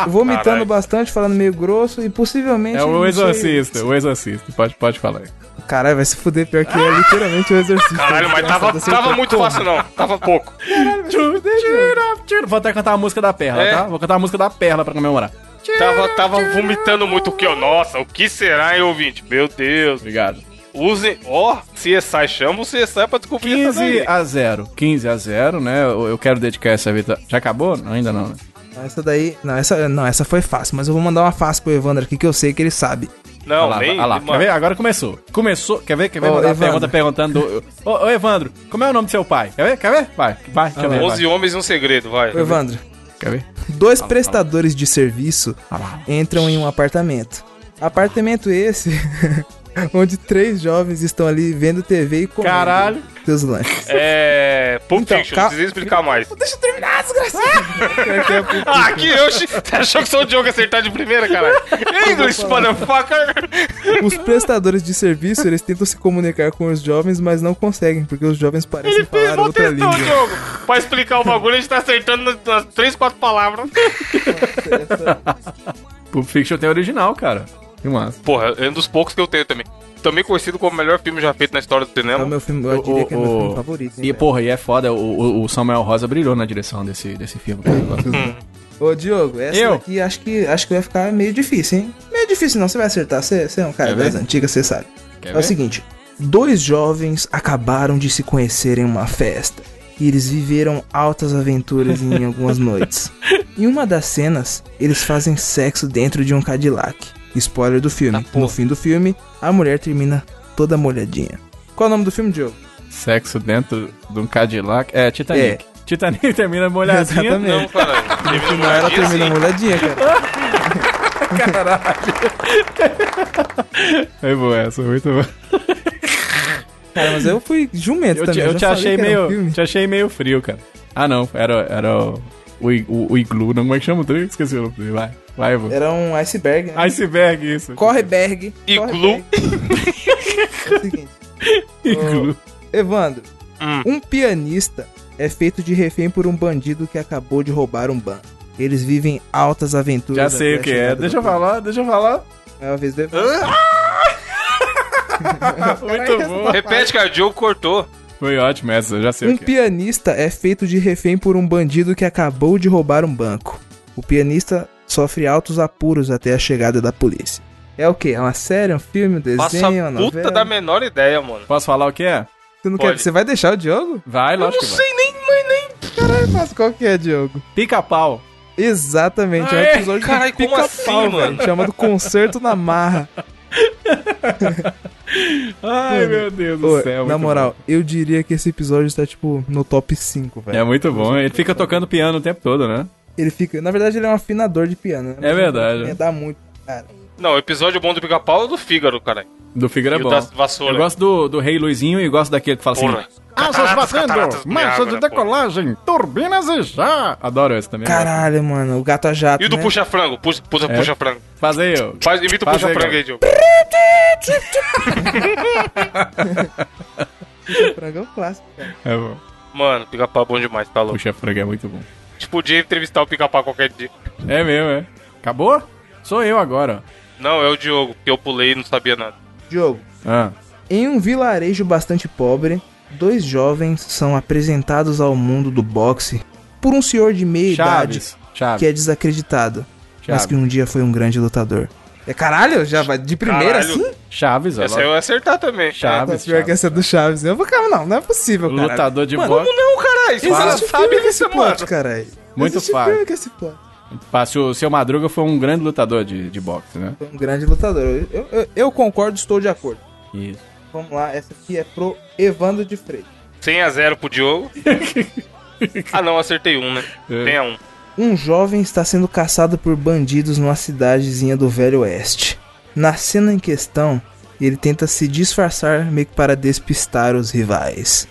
e vomitando Caralho. bastante, falando meio grosso e possivelmente. É o não sei- exorcista, o exorcista. Pode, pode falar aí. Caralho, vai se fuder, pior que é literalmente o exorcista. Caralho, mas tava, tava muito fácil, não. Tava pouco. Tira, tira. Vou até cantar a música da Perla, É. tá? Vou cantar a música da Perla pra comemorar. Tava, tava vomitando muito o que, ó. Nossa, o que será, hein, ouvinte? Meu Deus. Obrigado. Usem, ó, CSI, chama o CSI pra descobrir essa 15 daí. a 0. 15 a 0, né? Eu, eu quero dedicar essa vitória. Já acabou? Não, ainda não, né? Essa daí. Não essa, não, essa foi fácil, mas eu vou mandar uma fácil pro Evandro aqui que eu sei que ele sabe. Não, Olha lá, nem, olha lá. Quer ver? Agora começou. Começou. Quer ver? Quer ver? Ô, Evandro. pergunta perguntando. do- Ô, ô, Evandro, como é o nome do seu pai? Quer ver? Quer ver? Vai, vai, eu ver. 11 homens e um segredo, vai. Ô, Evandro, Quer ver? dois prestadores de serviço entram em um apartamento. Apartamento esse [LAUGHS] [LAUGHS] onde três jovens estão ali vendo TV e comendo Caralho. seus lanches. É. Pulp Então, Fiction, cal- precisa explicar mais. Deixa eu terminar, desgraçado. [LAUGHS] Ah, aqui eu. Você achou que sou o Diogo acertar de primeira, caralho? [LAUGHS] English, motherfucker! Os prestadores de serviço, eles tentam se comunicar com os jovens, mas não conseguem, porque os jovens parecem Ele fez falar outra textão, língua. Diogo. Pra explicar o bagulho, a gente tá acertando nas, nas três, quatro palavras. Pulp Fiction tem original, cara. Que massa. Porra, é um dos poucos que eu tenho também. Também conhecido como o melhor filme já feito na história do É o cinema. meu filme, eu diria que é o meu O- filme o- favorito. hein, E, velho. porra, e é foda, o, o- o Samuel Rosa brilhou na direção desse, desse filme. gosto. Ô, Diogo, essa Eu? aqui acho que, acho que vai ficar meio difícil, hein? Meio difícil não, você vai acertar. Você, você é um cara Quer ver? das antigas, você sabe. Quer É ver? o seguinte: dois jovens acabaram de se conhecer em uma festa. E eles viveram altas aventuras em [LAUGHS] algumas noites. Em uma das cenas, eles fazem sexo dentro de um Cadillac. Spoiler do filme. Tá, no fim do filme, a mulher termina toda molhadinha. Qual é o nome do filme, Diogo? Sexo dentro de um Cadillac. É, Titanic. Titanic [LAUGHS] termina molhadinha. Exatamente. Não, caralho. No final ela termina molhadinha, cara. Foi boa essa, muito boa. Cara, mas eu fui jumento Eu te, também. eu já te achei um meio. filme. te achei meio frio, cara. Ah não, era, era o, o, o, o iglu, não, como é que chama o trem? Esqueci o nome dele. Vai, vai, vô. Era um iceberg, né? Iceberg, isso. Corre Berg. Iglu. É [LAUGHS] seguinte, Iglu. Evandro, Hum. um pianista é feito de refém por um bandido que acabou de roubar um banco. Eles vivem altas aventuras. Já sei o que é. Deixa eu falar, deixa eu falar. É uma vez do Evandro. [LAUGHS] Muito bom. Repete, cara, o Diogo cortou. Foi ótimo essa, eu já sei Um o que é. pianista é feito de refém por um bandido que acabou de roubar um banco. O pianista sofre altos apuros até a chegada da polícia. É o quê? É uma série, um filme, um Passa desenho, uma a puta novela? da menor ideia, mano. Posso falar o que é? Você, não Pode. quer... Você vai deixar o Diogo? Vai, Eu lógico não que vai. sei nem, mas nem. Caralho, mas qual que é, Diogo? Pica-pau. Exatamente, é um episódio Caralho, do como Pica-Pau, assim, mano? velho. Chama do Concerto na Marra. [LAUGHS] Ai, meu Deus do Ô, céu. na moral, eu diria que esse episódio está, tipo, no top 5, bom. velho. É muito bom. Ele fica tocando piano o tempo todo, né? Ele fica... Na verdade, ele é um afinador de piano, né? É verdade. Dá muito, cara. Não, o episódio bom do pica-pau é do Fígaro, cara. Do Figaro é bom. Eu gosto do, do Rei Luizinho e gosto daquele que fala Porra. assim... Asas batendo, de marcha de né, porra? decolagem, turbinas e já. Adoro esse também. Caralho, mano, o gato a jato, E o do né? puxa-frango? Puxa, puxa, É. puxa-frango. Faz aí, ó. Faz, imita o puxa-frango aí, Diogo. [LAUGHS] Frango é um clássico, cara. É bom. Mano, pica-pau é bom demais, tá louco. Puxa, frango é muito bom. Gente podia entrevistar o pica-pau qualquer dia. É mesmo, é. Acabou? Sou eu agora. Não, é o Diogo, que eu pulei e não sabia nada. Diogo, Ah. em um vilarejo bastante pobre, dois jovens são apresentados ao mundo do boxe por um senhor de meia idade Chaves. Chaves. que é desacreditado, mas Chaves. que um dia foi um grande lutador. É caralho? Já vai de primeira Caralho. assim? Chaves, Essa olha eu lá. ia acertar também. Chaves. Mas pior que essa é do Chaves. Eu vou, calma, não, não é possível, cara. Lutador de Mano, boxe. Como não, caralho? Você Existe sabe com esse mano. plot, caralho. Muito Existe fácil. com esse plot. Fácil. O seu Madruga foi um grande lutador de, de boxe, né? Foi um grande lutador. Eu, eu- eu concordo, estou de acordo. Isso. Vamos lá, essa aqui é pro Evandro de Freitas. 100 a 0 pro Diogo. [LAUGHS] ah, não, acertei um, né? É. Tem a um. Um jovem está sendo caçado por bandidos numa cidadezinha do Velho Oeste. Na cena em questão, ele tenta se disfarçar meio que para despistar os rivais.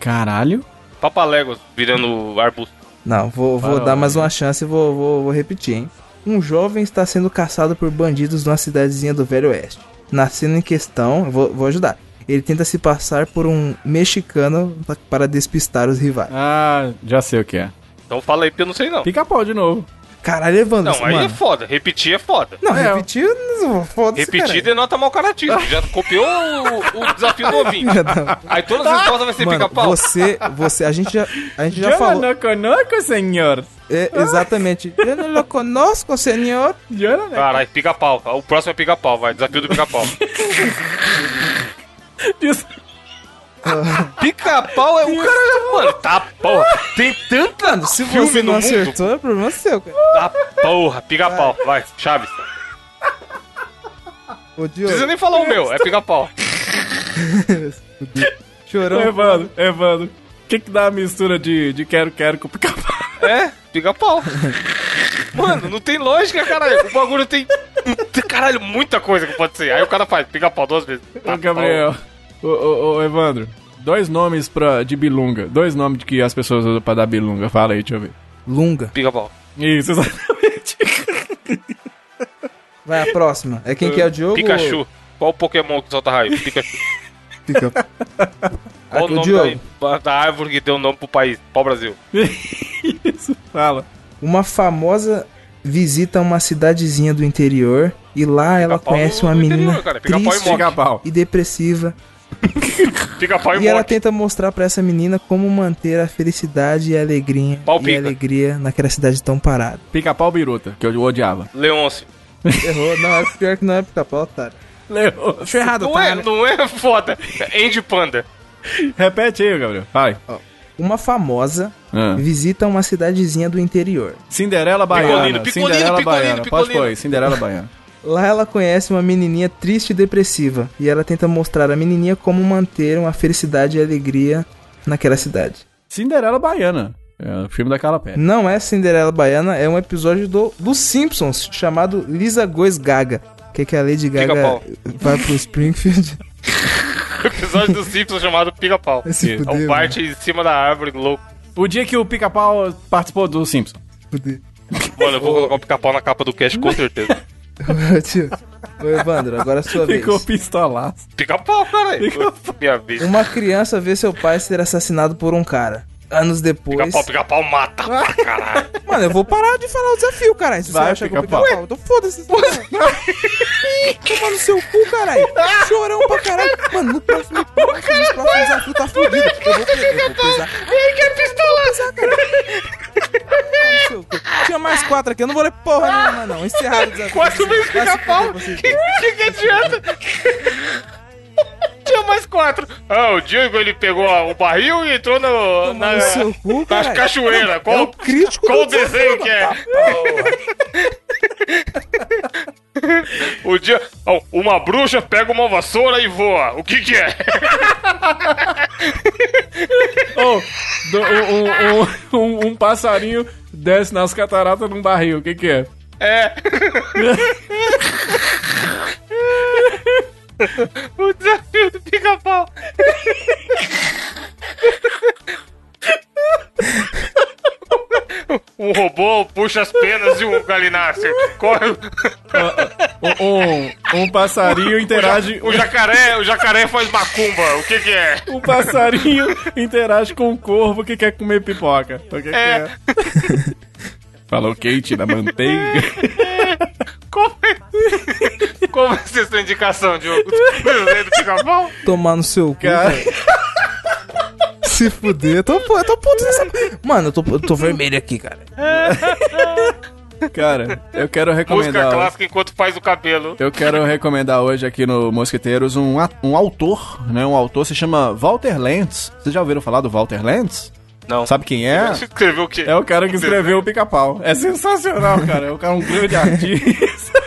Caralho. Papaléguas virando arbusto. Não, vou, vou dar mais uma chance e vou, vou, vou repetir, hein? Um jovem está sendo caçado por bandidos numa cidadezinha do Velho Oeste. Na cena em questão, vou, vou ajudar. Ele tenta se passar por um mexicano pa- para despistar os rivais. Ah, já sei o que é. Então fala aí, porque eu não sei não. Pica-pau de novo. Caralho, Evandro, Não, aí mano. é foda. Repetir é foda. Não, É. repetiu, não, foda-se, Repetir caralho. denota mau caratismo. Já copiou o, o desafio do ouvinte. [LAUGHS] Aí todas as respostas vai ser pica-pau. você, você, a gente já, a gente já Eu falou, não conosco, senhor. é, exatamente. Eu não conosco, senhor. Caralho, pica-pau. O próximo é pica-pau, vai. Desafio do pica-pau. [LAUGHS] Diz- [LAUGHS] Pica-pau é o cara já. Mano, tá porra. Tem tanta. Mano, se filme você no não mundo. acertou, é problema seu, cara. Tá porra. Pica-pau. Vai, Chaves. Ô, Não precisa Diogo, nem falar o meu, é pica-pau. [LAUGHS] chorão. Evandro, Evandro. O que que dá a mistura de, de quero-quero com pica-pau? É, pica-pau. Mano, não tem lógica, caralho. O bagulho tem. Caralho, muita coisa que pode ser. Aí o cara faz pica-pau duas vezes. Tá Ô, Gabriel. Ô, ô, ô, Evandro. Dois nomes pra, de bilunga. Dois nomes que as pessoas usam pra dar bilunga. Fala aí, deixa eu ver. Lunga. Pica-pau. Isso, [LAUGHS] exatamente. Vai, a próxima. É quem que é o Diogo? Pikachu. Qual o Pokémon que solta raio? Pikachu. Pica. [LAUGHS] Qual Aqui, o o nome Diogo. da, da árvore que deu o nome pro país? Pau Brasil. [LAUGHS] Isso, fala. Uma famosa visita uma cidadezinha do interior e lá ela conhece uma interior, menina cara. Pica-pau e triste e depressiva. [LAUGHS] Pica-pau e, E ela tenta mostrar pra essa menina como manter a felicidade e a alegria Pau e pica. a alegria naquela cidade tão parada. Pica-pau biruta, que eu odiava. Leôncio. Errou, não, é pior que não é pica-pau, otário. Leo. Achou errado, Não é, não é foda. É Andy Panda. Repete aí, Gabriel. Vai. Uma famosa Ah. visita uma cidadezinha do interior. Cinderela Baiana. Picolino, picolino, Cinderela picolino, Baiana. Pode picolino. pôr aí, Cinderela Baiana. Lá ela conhece uma menininha triste e depressiva e ela tenta mostrar a menininha como manter uma felicidade e alegria naquela cidade. Cinderela Baiana. É o filme da Carla Pérez. Não é Cinderela Baiana, é um episódio do, dos Simpsons chamado Lisa Goes Gaga. Que que a Lady Gaga Pica-pau. vai pro Springfield? [LAUGHS] Episódio do Simpsons chamado Pica-pau. É fuder, o Bart em cima da árvore, louco. O dia que o Pica-Pau participou do Simpsons. Fuder. Mano, eu vou colocar o pica-pau na capa do cast com certeza. [LAUGHS] [LAUGHS] Ô, Evandro, agora é sua vez. Ficou pistolaço. Pica-pau, caralho. Minha vez. Uma criança vê seu pai ser assassinado por um cara. Anos depois. Pica-pau, pica-pau mata pra caralho. [LAUGHS] Mano, eu vou parar de falar o desafio, caralho. Se Vai, você acha que eu pica-pau. pica-pau, então foda-se. Toma no seu cu, caralho. Chorão pra caralho. Mano, no próximo, no próximo desafio tá fudido. Eu vou, pe- eu vou pesar. É pistola? pesar, caralho. [LAUGHS] Tinha mais quatro aqui, eu não vou ler porra nenhuma, não. Encerrado o desafio. Quatro vezes pica-pau? Que, que que adianta? Tinha mais quatro. Ah, o Diego ele pegou o barril e entrou no, na, no seu cu, nas. É Qual, o crítico qual do desenho que é? [LAUGHS] o dia, ó, uma bruxa pega uma vassoura e voa. O que que é? [LAUGHS] Oh, do- um, um- um- um passarinho desce nas cataratas num barril. O que que é? É. [LAUGHS] o desafio do pica-pau. [LAUGHS] [LAUGHS] Um robô puxa as penas de [LAUGHS] um galináceo. Corre. Um, um- um passarinho interage... O jacaré, o jacaré faz macumba. O que que é? Um passarinho interage com um corvo que quer comer pipoca. O que que É. é? [LAUGHS] Falou Kate da manteiga. Como é, Como vai ser sua indicação, Diogo? Tomar no seu cu, Cara. Se fuder, eu tô, eu tô puto nessa. Mano, eu tô, eu tô vermelho aqui, cara. Cara, eu quero Música recomendar... clássica enquanto faz o cabelo. Eu quero recomendar hoje aqui no Mosqueteiros um, um autor, né? Um autor se chama Walter Lentz. Vocês já ouviram falar do Walter Lentz? Não. Sabe quem é? Escreveu o quê? É o cara que escreveu o Pica-Pau. É sensacional, cara. É o cara um grande artista. [LAUGHS]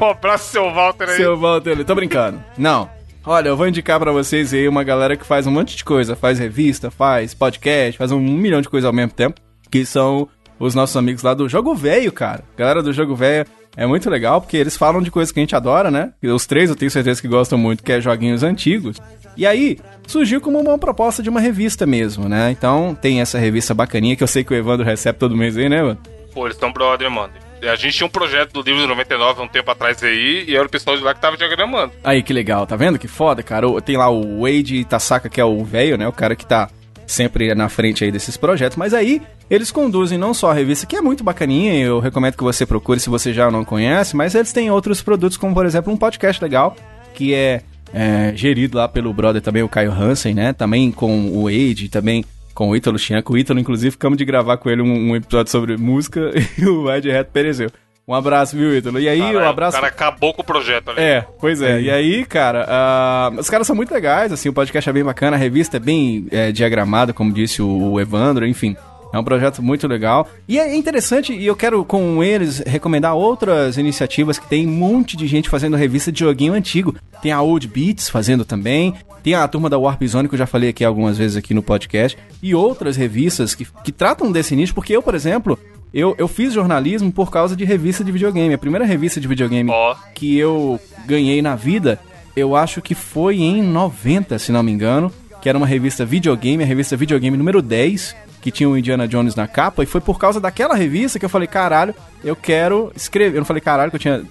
Um abraço, seu Walter aí. Seu Walter, tô brincando. Não. Olha, eu vou indicar pra vocês aí uma galera que faz um monte de coisa. Faz revista, faz podcast, faz um milhão de coisas ao mesmo tempo. Que são os nossos amigos lá do Jogo Velho, cara. Galera do Jogo Velho é muito legal, porque eles falam de coisas que a gente adora, né? Os três eu tenho certeza que gostam muito, que é joguinhos antigos. E aí, surgiu como uma proposta de uma revista mesmo, né? Então, tem essa revista bacaninha que eu sei que o Evandro recebe todo mês aí, né, mano? Pô, eles estão brother, mano. A gente tinha um projeto do livro de 99 há um tempo atrás aí, e era o pessoal de lá que tava diagramando. Aí, que legal, tá vendo que foda, cara? Tem lá o Wade Tasaka, que é o velho, né? O cara que tá sempre na frente aí desses projetos. Mas aí eles conduzem não só a revista, que é muito bacaninha, eu recomendo que você procure se você já não conhece, mas eles têm outros produtos, como por exemplo um podcast legal, que é, é, gerido lá pelo brother também, o Caio Hansen, né? Também com o Wade, também com o Ítalo Chianco. O Ítalo, inclusive, ficamos de gravar com ele um, um episódio sobre música [LAUGHS] e o Ed Reto pereceu. Um abraço, viu, Ítalo? E aí, Caralho, um abraço. O cara acabou com o projeto ali. É, pois é. E aí, cara, ah, os caras são muito legais, assim, o podcast é bem bacana, a revista é bem é, diagramada, como disse o, o Evandro, enfim. É um projeto muito legal. E é interessante, e eu quero com eles recomendar outras iniciativas que tem um monte de gente fazendo revista de joguinho antigo. Tem a Old Beats fazendo também. Tem a turma da Warp Zone, que eu já falei aqui algumas vezes aqui no podcast. E outras revistas que, que tratam desse nicho, porque eu, por exemplo, eu, eu fiz jornalismo por causa de revista de videogame. A primeira revista de videogame Ó. que eu ganhei na vida, eu acho que foi em 90, se não me engano, que era uma revista videogame, a revista videogame número 10, que tinha o Indiana Jones na capa, e foi por causa daquela revista que eu falei, caralho, eu quero escrever. Eu não falei caralho, que eu tinha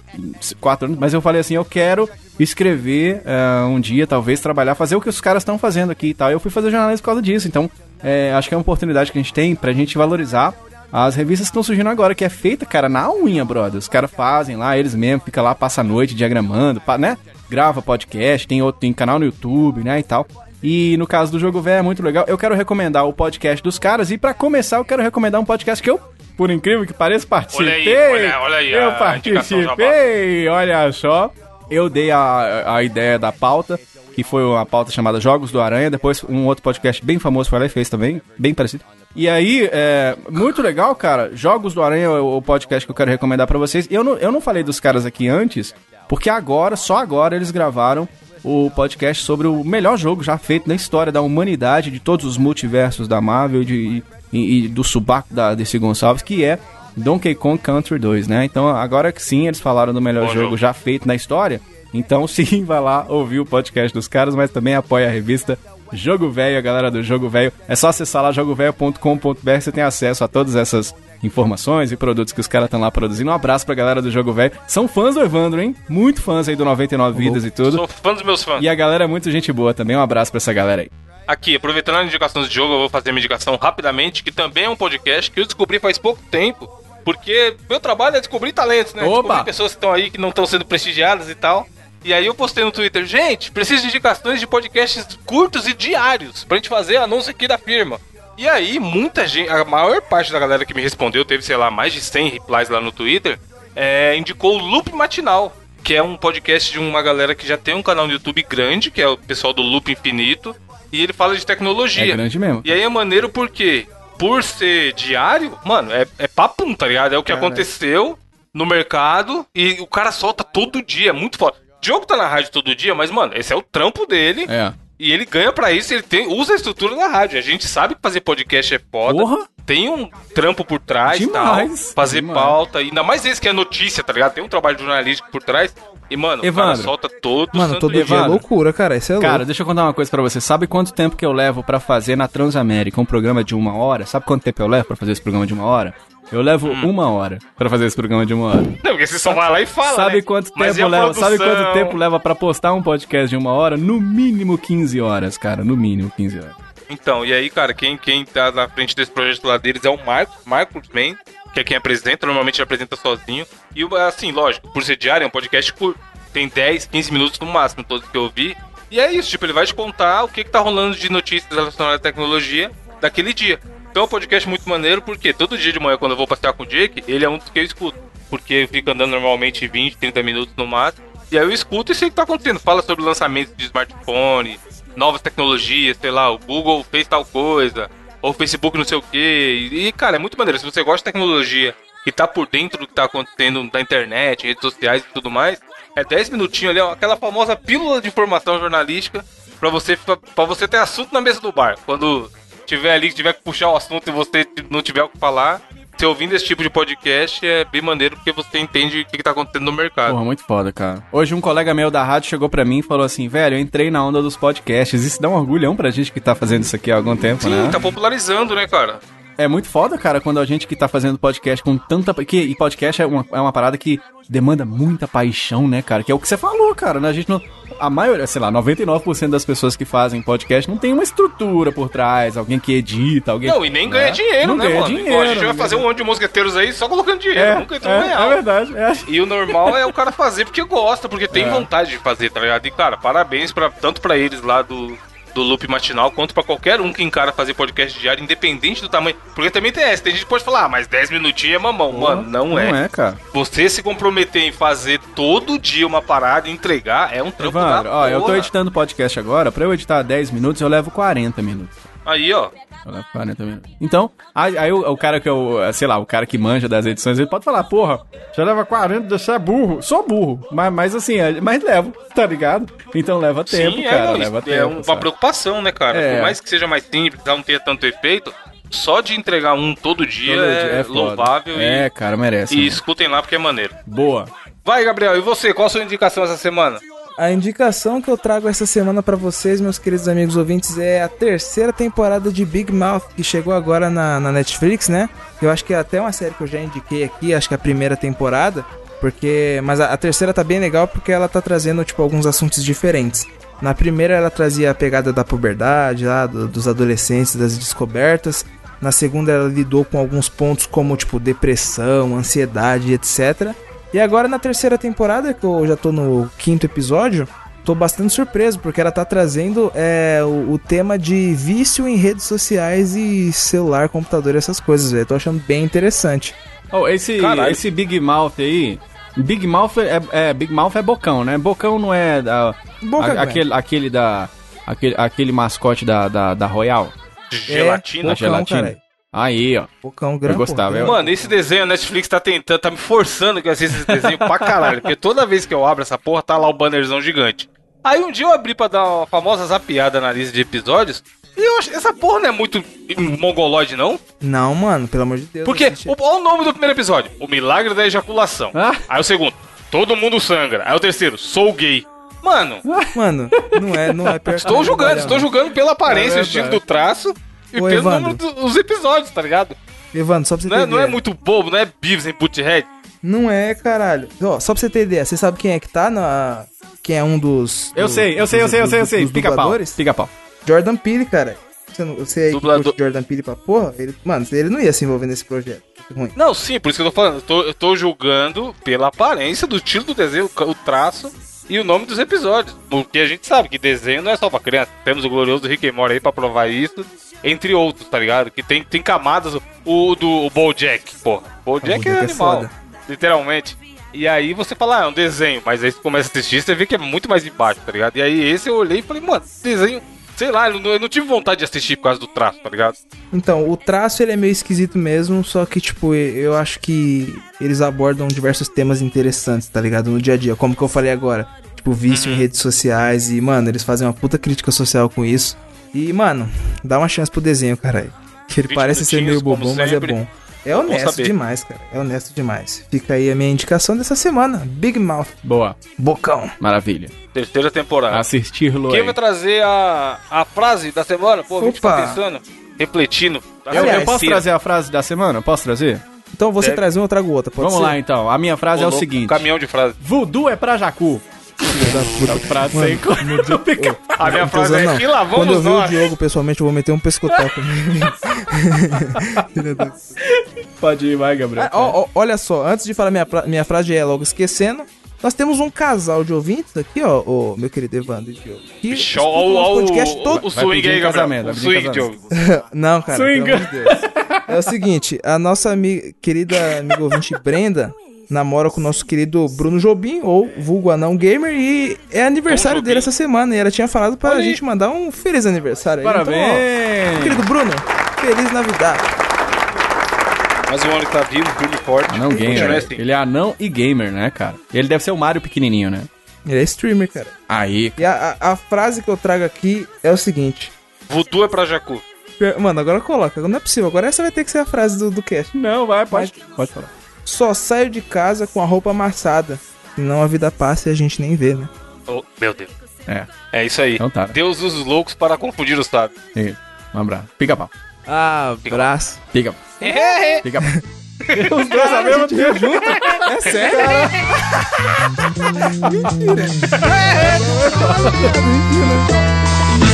4 anos, mas eu falei assim, eu quero escrever eh, um dia, talvez, trabalhar, fazer o que os caras estão fazendo aqui e tal. Eu fui fazer jornalismo por causa disso, então eh, acho que é uma oportunidade que a gente tem pra gente valorizar as revistas que estão surgindo agora, que é feita, cara, na unha, brother. Os caras fazem lá, eles mesmos, fica lá, passa a noite diagramando, né? Grava podcast, tem outro, tem canal no YouTube, né, e tal. E no caso do Jogo Velho é muito legal. Eu quero recomendar o podcast dos caras e pra começar eu quero recomendar um podcast que eu, por incrível que pareça, participei. Olha aí, olha- olha aí eu participei, olha só. Eu dei a, a ideia da pauta, que foi uma pauta chamada Jogos do Aranha. Depois um outro podcast bem famoso foi lá e fez também, bem parecido. E aí, é muito legal, cara. Jogos do Aranha é o podcast que eu quero recomendar pra vocês. Eu não, eu não falei dos caras aqui antes, porque agora, só agora, eles gravaram o podcast sobre o melhor jogo já feito na história da humanidade, de todos os multiversos da Marvel de, e, e do subaco da DC Gonçalves, que é Donkey Kong Country 2, né? Então, agora que sim, eles falaram do melhor jogo jogo. já feito na história. Então, [LAUGHS] sim, vai lá ouvir o podcast dos caras, mas também apoia a revista Jogo Velho, a galera do Jogo Velho. É só acessar lá jogovelho.com.br, você tem acesso a todas essas informações e produtos que os caras estão lá produzindo. Um abraço pra galera do Jogo Velho. São fãs do Evandro, hein? Muito fãs aí do 99 Vidas e tudo. Sou fã dos meus fãs. E a galera é muito gente boa também. Um abraço pra essa galera aí. Aqui, aproveitando a indicação de jogo, eu vou fazer minha indicação rapidamente, que também é um podcast que eu descobri faz pouco tempo. Porque meu trabalho é descobrir talentos, né? Opa! Descobrir pessoas que estão aí que não estão sendo prestigiadas e tal. E aí eu postei no Twitter, gente, preciso de indicações de podcasts curtos e diários pra gente fazer anúncio aqui da firma. E aí, muita gente, a maior parte da galera que me respondeu, teve, sei lá, mais de 100 replies lá no Twitter, é, indicou o Loop Matinal, que é um podcast de uma galera que já tem um canal no YouTube grande, que é o pessoal do Loop Infinito, e ele fala de tecnologia. É grande mesmo. E aí é maneiro porque, por ser diário, mano, é, é papum, tá ligado? É o que Cara. aconteceu no mercado e o cara solta todo dia, é muito foda. O Diogo tá na rádio todo dia, mas, mano, esse é o trampo dele. É. E ele ganha pra isso, ele tem, usa a estrutura da rádio. A gente sabe que fazer podcast é foda. Porra! Tem um trampo por trás e tal. Demais, Fazer demais. pauta. Ainda mais esse que é notícia, tá ligado? Tem um trabalho jornalístico por trás. E, mano, o Evandro. cara solta todo Mano, santo todo dia. é Evandro. loucura, cara. Isso é louco. Cara, deixa eu contar uma coisa pra você. Sabe quanto tempo que eu levo pra fazer na Transamérica um programa de uma hora? Sabe quanto tempo eu levo pra fazer esse programa de uma hora? Eu levo Hum. uma hora pra fazer esse programa de uma hora. Não, porque você só vai lá e fala, sabe né? quanto tempo leva? Sabe quanto tempo leva pra postar um podcast de uma hora? No mínimo 15 horas, cara. No mínimo 15 horas. Então, e aí, cara, quem, quem tá na frente desse projeto lá deles é o Marcos, Marcos Man, que é quem apresenta, normalmente ele apresenta sozinho. E, assim, lógico, por ser diário, é um podcast curto. Tem 10, 15 minutos no máximo, todos que eu vi. E é isso, tipo, ele vai te contar o que, que tá rolando de notícias relacionadas à tecnologia daquele dia. Então é um podcast muito maneiro, porque todo dia de manhã, quando eu vou passear com o Jake, ele é um dos que eu escuto. Porque fica andando normalmente 20, 30 minutos no máximo. E aí eu escuto e sei o que tá acontecendo. Fala sobre lançamentos de smartphone, novas tecnologias, sei lá, o Google fez tal coisa, ou o Facebook não sei o quê. E, cara, é muito maneiro. Se você gosta de tecnologia e tá por dentro do que tá acontecendo na internet, redes sociais e tudo mais, é 10 minutinhos ali, ó, aquela famosa pílula de informação jornalística pra você, pra você ter assunto na mesa do bar. Quando tiver ali, tiver que puxar o assunto e você não tiver o que falar, você ouvindo esse tipo de podcast é bem maneiro porque você entende o que, que tá acontecendo no mercado. Porra, muito foda, cara. Hoje um colega meu da rádio chegou pra mim e falou assim, velho, eu entrei na onda dos podcasts. Isso dá um orgulhão pra gente que tá fazendo isso aqui há algum tempo, Sim, né? tá popularizando, né, cara? É muito foda, cara, quando a gente que tá fazendo podcast com tanta. Que, e podcast é uma, é uma parada que demanda muita paixão, né, cara? Que é o que você falou, cara, né? A gente não. A maioria, sei lá, 99% das pessoas que fazem podcast não tem uma estrutura por trás, alguém que edita, alguém. Não, e nem ganha né? dinheiro, não né, ganha mano? Dinheiro, a gente vai fazer um ganha- monte de mosqueteiros aí só colocando dinheiro. É, Nunca entrou é, real. é verdade. É. E o normal é o cara fazer porque gosta, porque tem vontade de fazer, tá ligado? E, cara, parabéns pra, tanto pra eles lá do, do Loop Matinal, quanto pra qualquer um que encara fazer podcast diário, independente do tamanho. Porque também tem essa, tem gente que pode falar, ah, mas 10 minutinhos é mamão. Mano, não, é. Não é, cara. Você se comprometer em fazer todo dia uma parada e entregar é um trampo Evandro, da ó, eu tô porra. editando podcast agora, pra eu editar 10 minutos, eu levo 40 minutos. Aí, ó. Eu levo 40 minutos. Então, aí, aí o, o cara que eu, sei lá, o cara que manja das edições, ele pode falar, porra, já leva 40, você é burro. Sou burro, mas, mas assim, é- mas levo, tá ligado? Então leva tempo, Sim, cara, é, leva isso tempo. é uma sabe? preocupação, né, cara? É. Por mais que seja mais simples, não tenha tanto efeito, só de entregar um todo dia Todo dia é, foda. louvável É, cara, merece. e, e mano. escutem lá porque é maneiro. Boa. Vai, Gabriel, e você? Qual a sua indicação essa semana? A indicação que eu trago essa semana pra vocês, meus queridos amigos ouvintes, é a terceira temporada de Big Mouth, que chegou agora na, na Netflix, né? Eu acho que é até uma série que eu já indiquei aqui, acho que é a primeira temporada, porque mas a, a terceira tá bem legal porque ela tá trazendo tipo alguns assuntos diferentes. Na primeira ela trazia a pegada da puberdade, lá, do- dos adolescentes, das descobertas. Na segunda ela lidou com alguns pontos como tipo depressão, ansiedade, etc. E agora na terceira temporada, que eu já tô no quinto episódio, tô bastante surpreso, porque ela tá trazendo é, o, o tema de vício em redes sociais e celular, computador e essas coisas, velho. Tô achando bem interessante. Oh, esse, Caralho. esse Big Mouth aí. Big Mouth é, é- Big Mouth é bocão, né? Bocão não é da, Boca a- aquele, aquele da aquele, aquele mascote da, da, da Royal. Gelatina? Da Bocão, gelatina. Aí, ó. Bocão grande. gostava, eu- Mano, esse desenho a Netflix tá tentando, tá me forçando que eu assista esse desenho pra caralho. Porque toda vez que eu abro essa porra, tá lá o bannerzão gigante. Aí um dia eu abri pra dar uma famosa zapiada na lista de episódios. E eu acho essa porra não é muito mongoloide, não? Não, mano, pelo amor de Deus. Porque, o- olha o nome do primeiro episódio: O Milagre da Ejaculação. Ah. Aí o segundo: Todo mundo sangra. Aí o terceiro: Sou gay. Mano, Mano, não é, não é estou julgando, estou julgando pela aparência, É o estilo do traço e Ô, pelo Evandro. número dos episódios, tá ligado? Evandro, só pra você Não ter é, não é ideia. muito bobo, não é Beavis em Butthead. Não é, caralho. Ó, só pra você ter ideia, você sabe quem é que tá na. Quem é um dos. Eu do- sei, eu sei, eu sei, eu sei, eu sei. dos Pica pau. dubladores? Pica pau. Jordan Peele, cara. Você, não, você aí que Dublador- Jordan Peele pra porra, ele, mano, ele não ia se envolver nesse projeto. Ruim. Não, sim, por isso que eu tô falando. Eu tô, eu tô julgando pela aparência do estilo do desenho, o traço e o nome dos episódios. Porque a gente sabe que desenho não é só pra criança. Temos o glorioso Rick and Morty aí pra provar isso. Entre outros, tá ligado? Que tem, tem camadas. O do o Bojack, porra. Bojack, é é animal. foda. literalmente. E aí você fala, ah, é um desenho. Mas aí você começa a assistir você vê que é muito mais embaixo, tá ligado? E aí esse eu olhei e falei, mano, desenho... Sei lá, eu não, eu não tive vontade de assistir por causa do traço, tá ligado? Então, o traço ele é meio esquisito mesmo, só que, tipo, eu acho que eles abordam diversos temas interessantes, tá ligado? No dia a dia, como que eu falei agora. Tipo, vício em redes sociais e, mano, eles fazem uma puta crítica social com isso. E, mano, dá uma chance pro desenho, caralho. Que ele 20 parece ser meio bobão, mas é bom. É honesto demais, cara. É honesto demais. Fica aí a minha indicação dessa semana. Big Mouth. Boa. Bocão. Maravilha. Terceira temporada. Assistir-lo Quem aí. vai trazer a, a frase da semana? Pô, a gente Opa. tá pensando, refletindo. Eu, eu Aliás, posso trazer a frase da semana? Posso trazer? Então você Deve. traz um, eu trago outra. Pode Vamos ser? lá então. A minha frase é o louco, seguinte: Caminhão de frase. Voodoo é pra Jacu. Filha da puta. Mano, no dia- [LAUGHS] Ô, A minha frase é não. que lá Quando eu vamos ver o nós. Diogo pessoalmente, eu vou meter um pescotapo nele. Filha [LAUGHS] da Pode ir, vai, Gabriel. Ah, ó, ó, olha só, antes de falar minha, pra- minha frase é logo esquecendo, nós temos um casal de ouvintes aqui, ó, o meu querido Evandro e Diogo. Que Show, o podcast o, todo. o swing aí, casamento, O swing. Diogo. [LAUGHS] Não, cara, Swing. pelo amor de Deus. É o seguinte, a nossa ami- querida amiga ouvinte Brenda namora com o nosso querido Bruno Jobim, ou vulgo anão gamer, e é aniversário dele essa semana, e ela tinha falado pra Olha aí. gente mandar um feliz aniversário. aí. Então, ó, Parabéns! querido Bruno, feliz Navidade. Mas o homem que tá vivo, e forte. Anão gamer. assim. Ele é anão e gamer, né, cara? Ele deve ser o Mario pequenininho, né? Ele é streamer, cara. Aí. E a, a- a frase que eu trago aqui é o seguinte. Voodoo é pra Jacu. Mano, agora coloca. Não é possível. Agora essa vai ter que ser a frase do, do cast. Não, vai, pode. Pode falar. Só saio de casa com a roupa amassada. Senão a vida passa e a gente nem vê, né? Oh, meu Deus. É. É isso aí. Então tá. Deus usa os loucos para confundir os sábios. Isso. Um abraço. Pica pau. Abraço. Fica. [LAUGHS] É. Fica. [LAUGHS] Os dois ao mesmo tempo junto? É sério?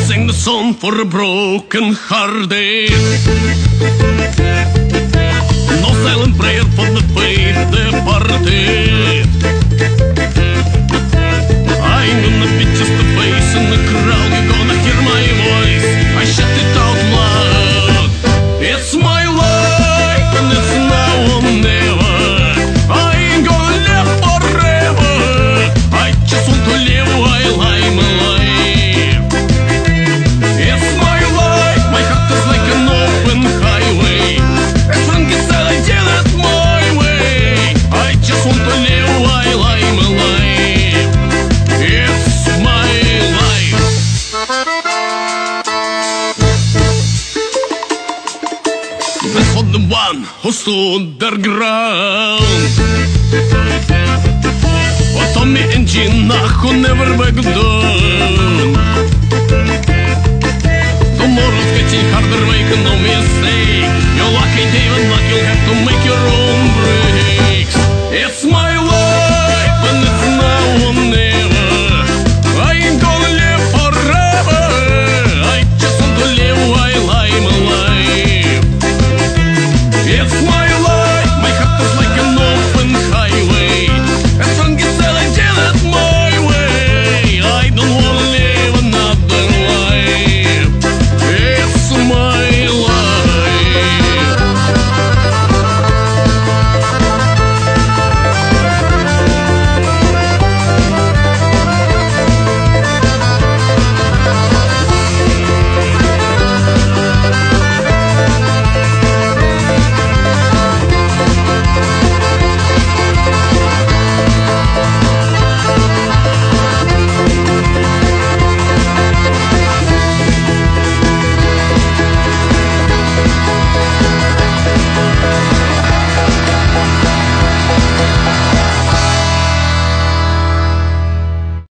Sing the song for a broken hearted. No silent prayer for the de partir. сударь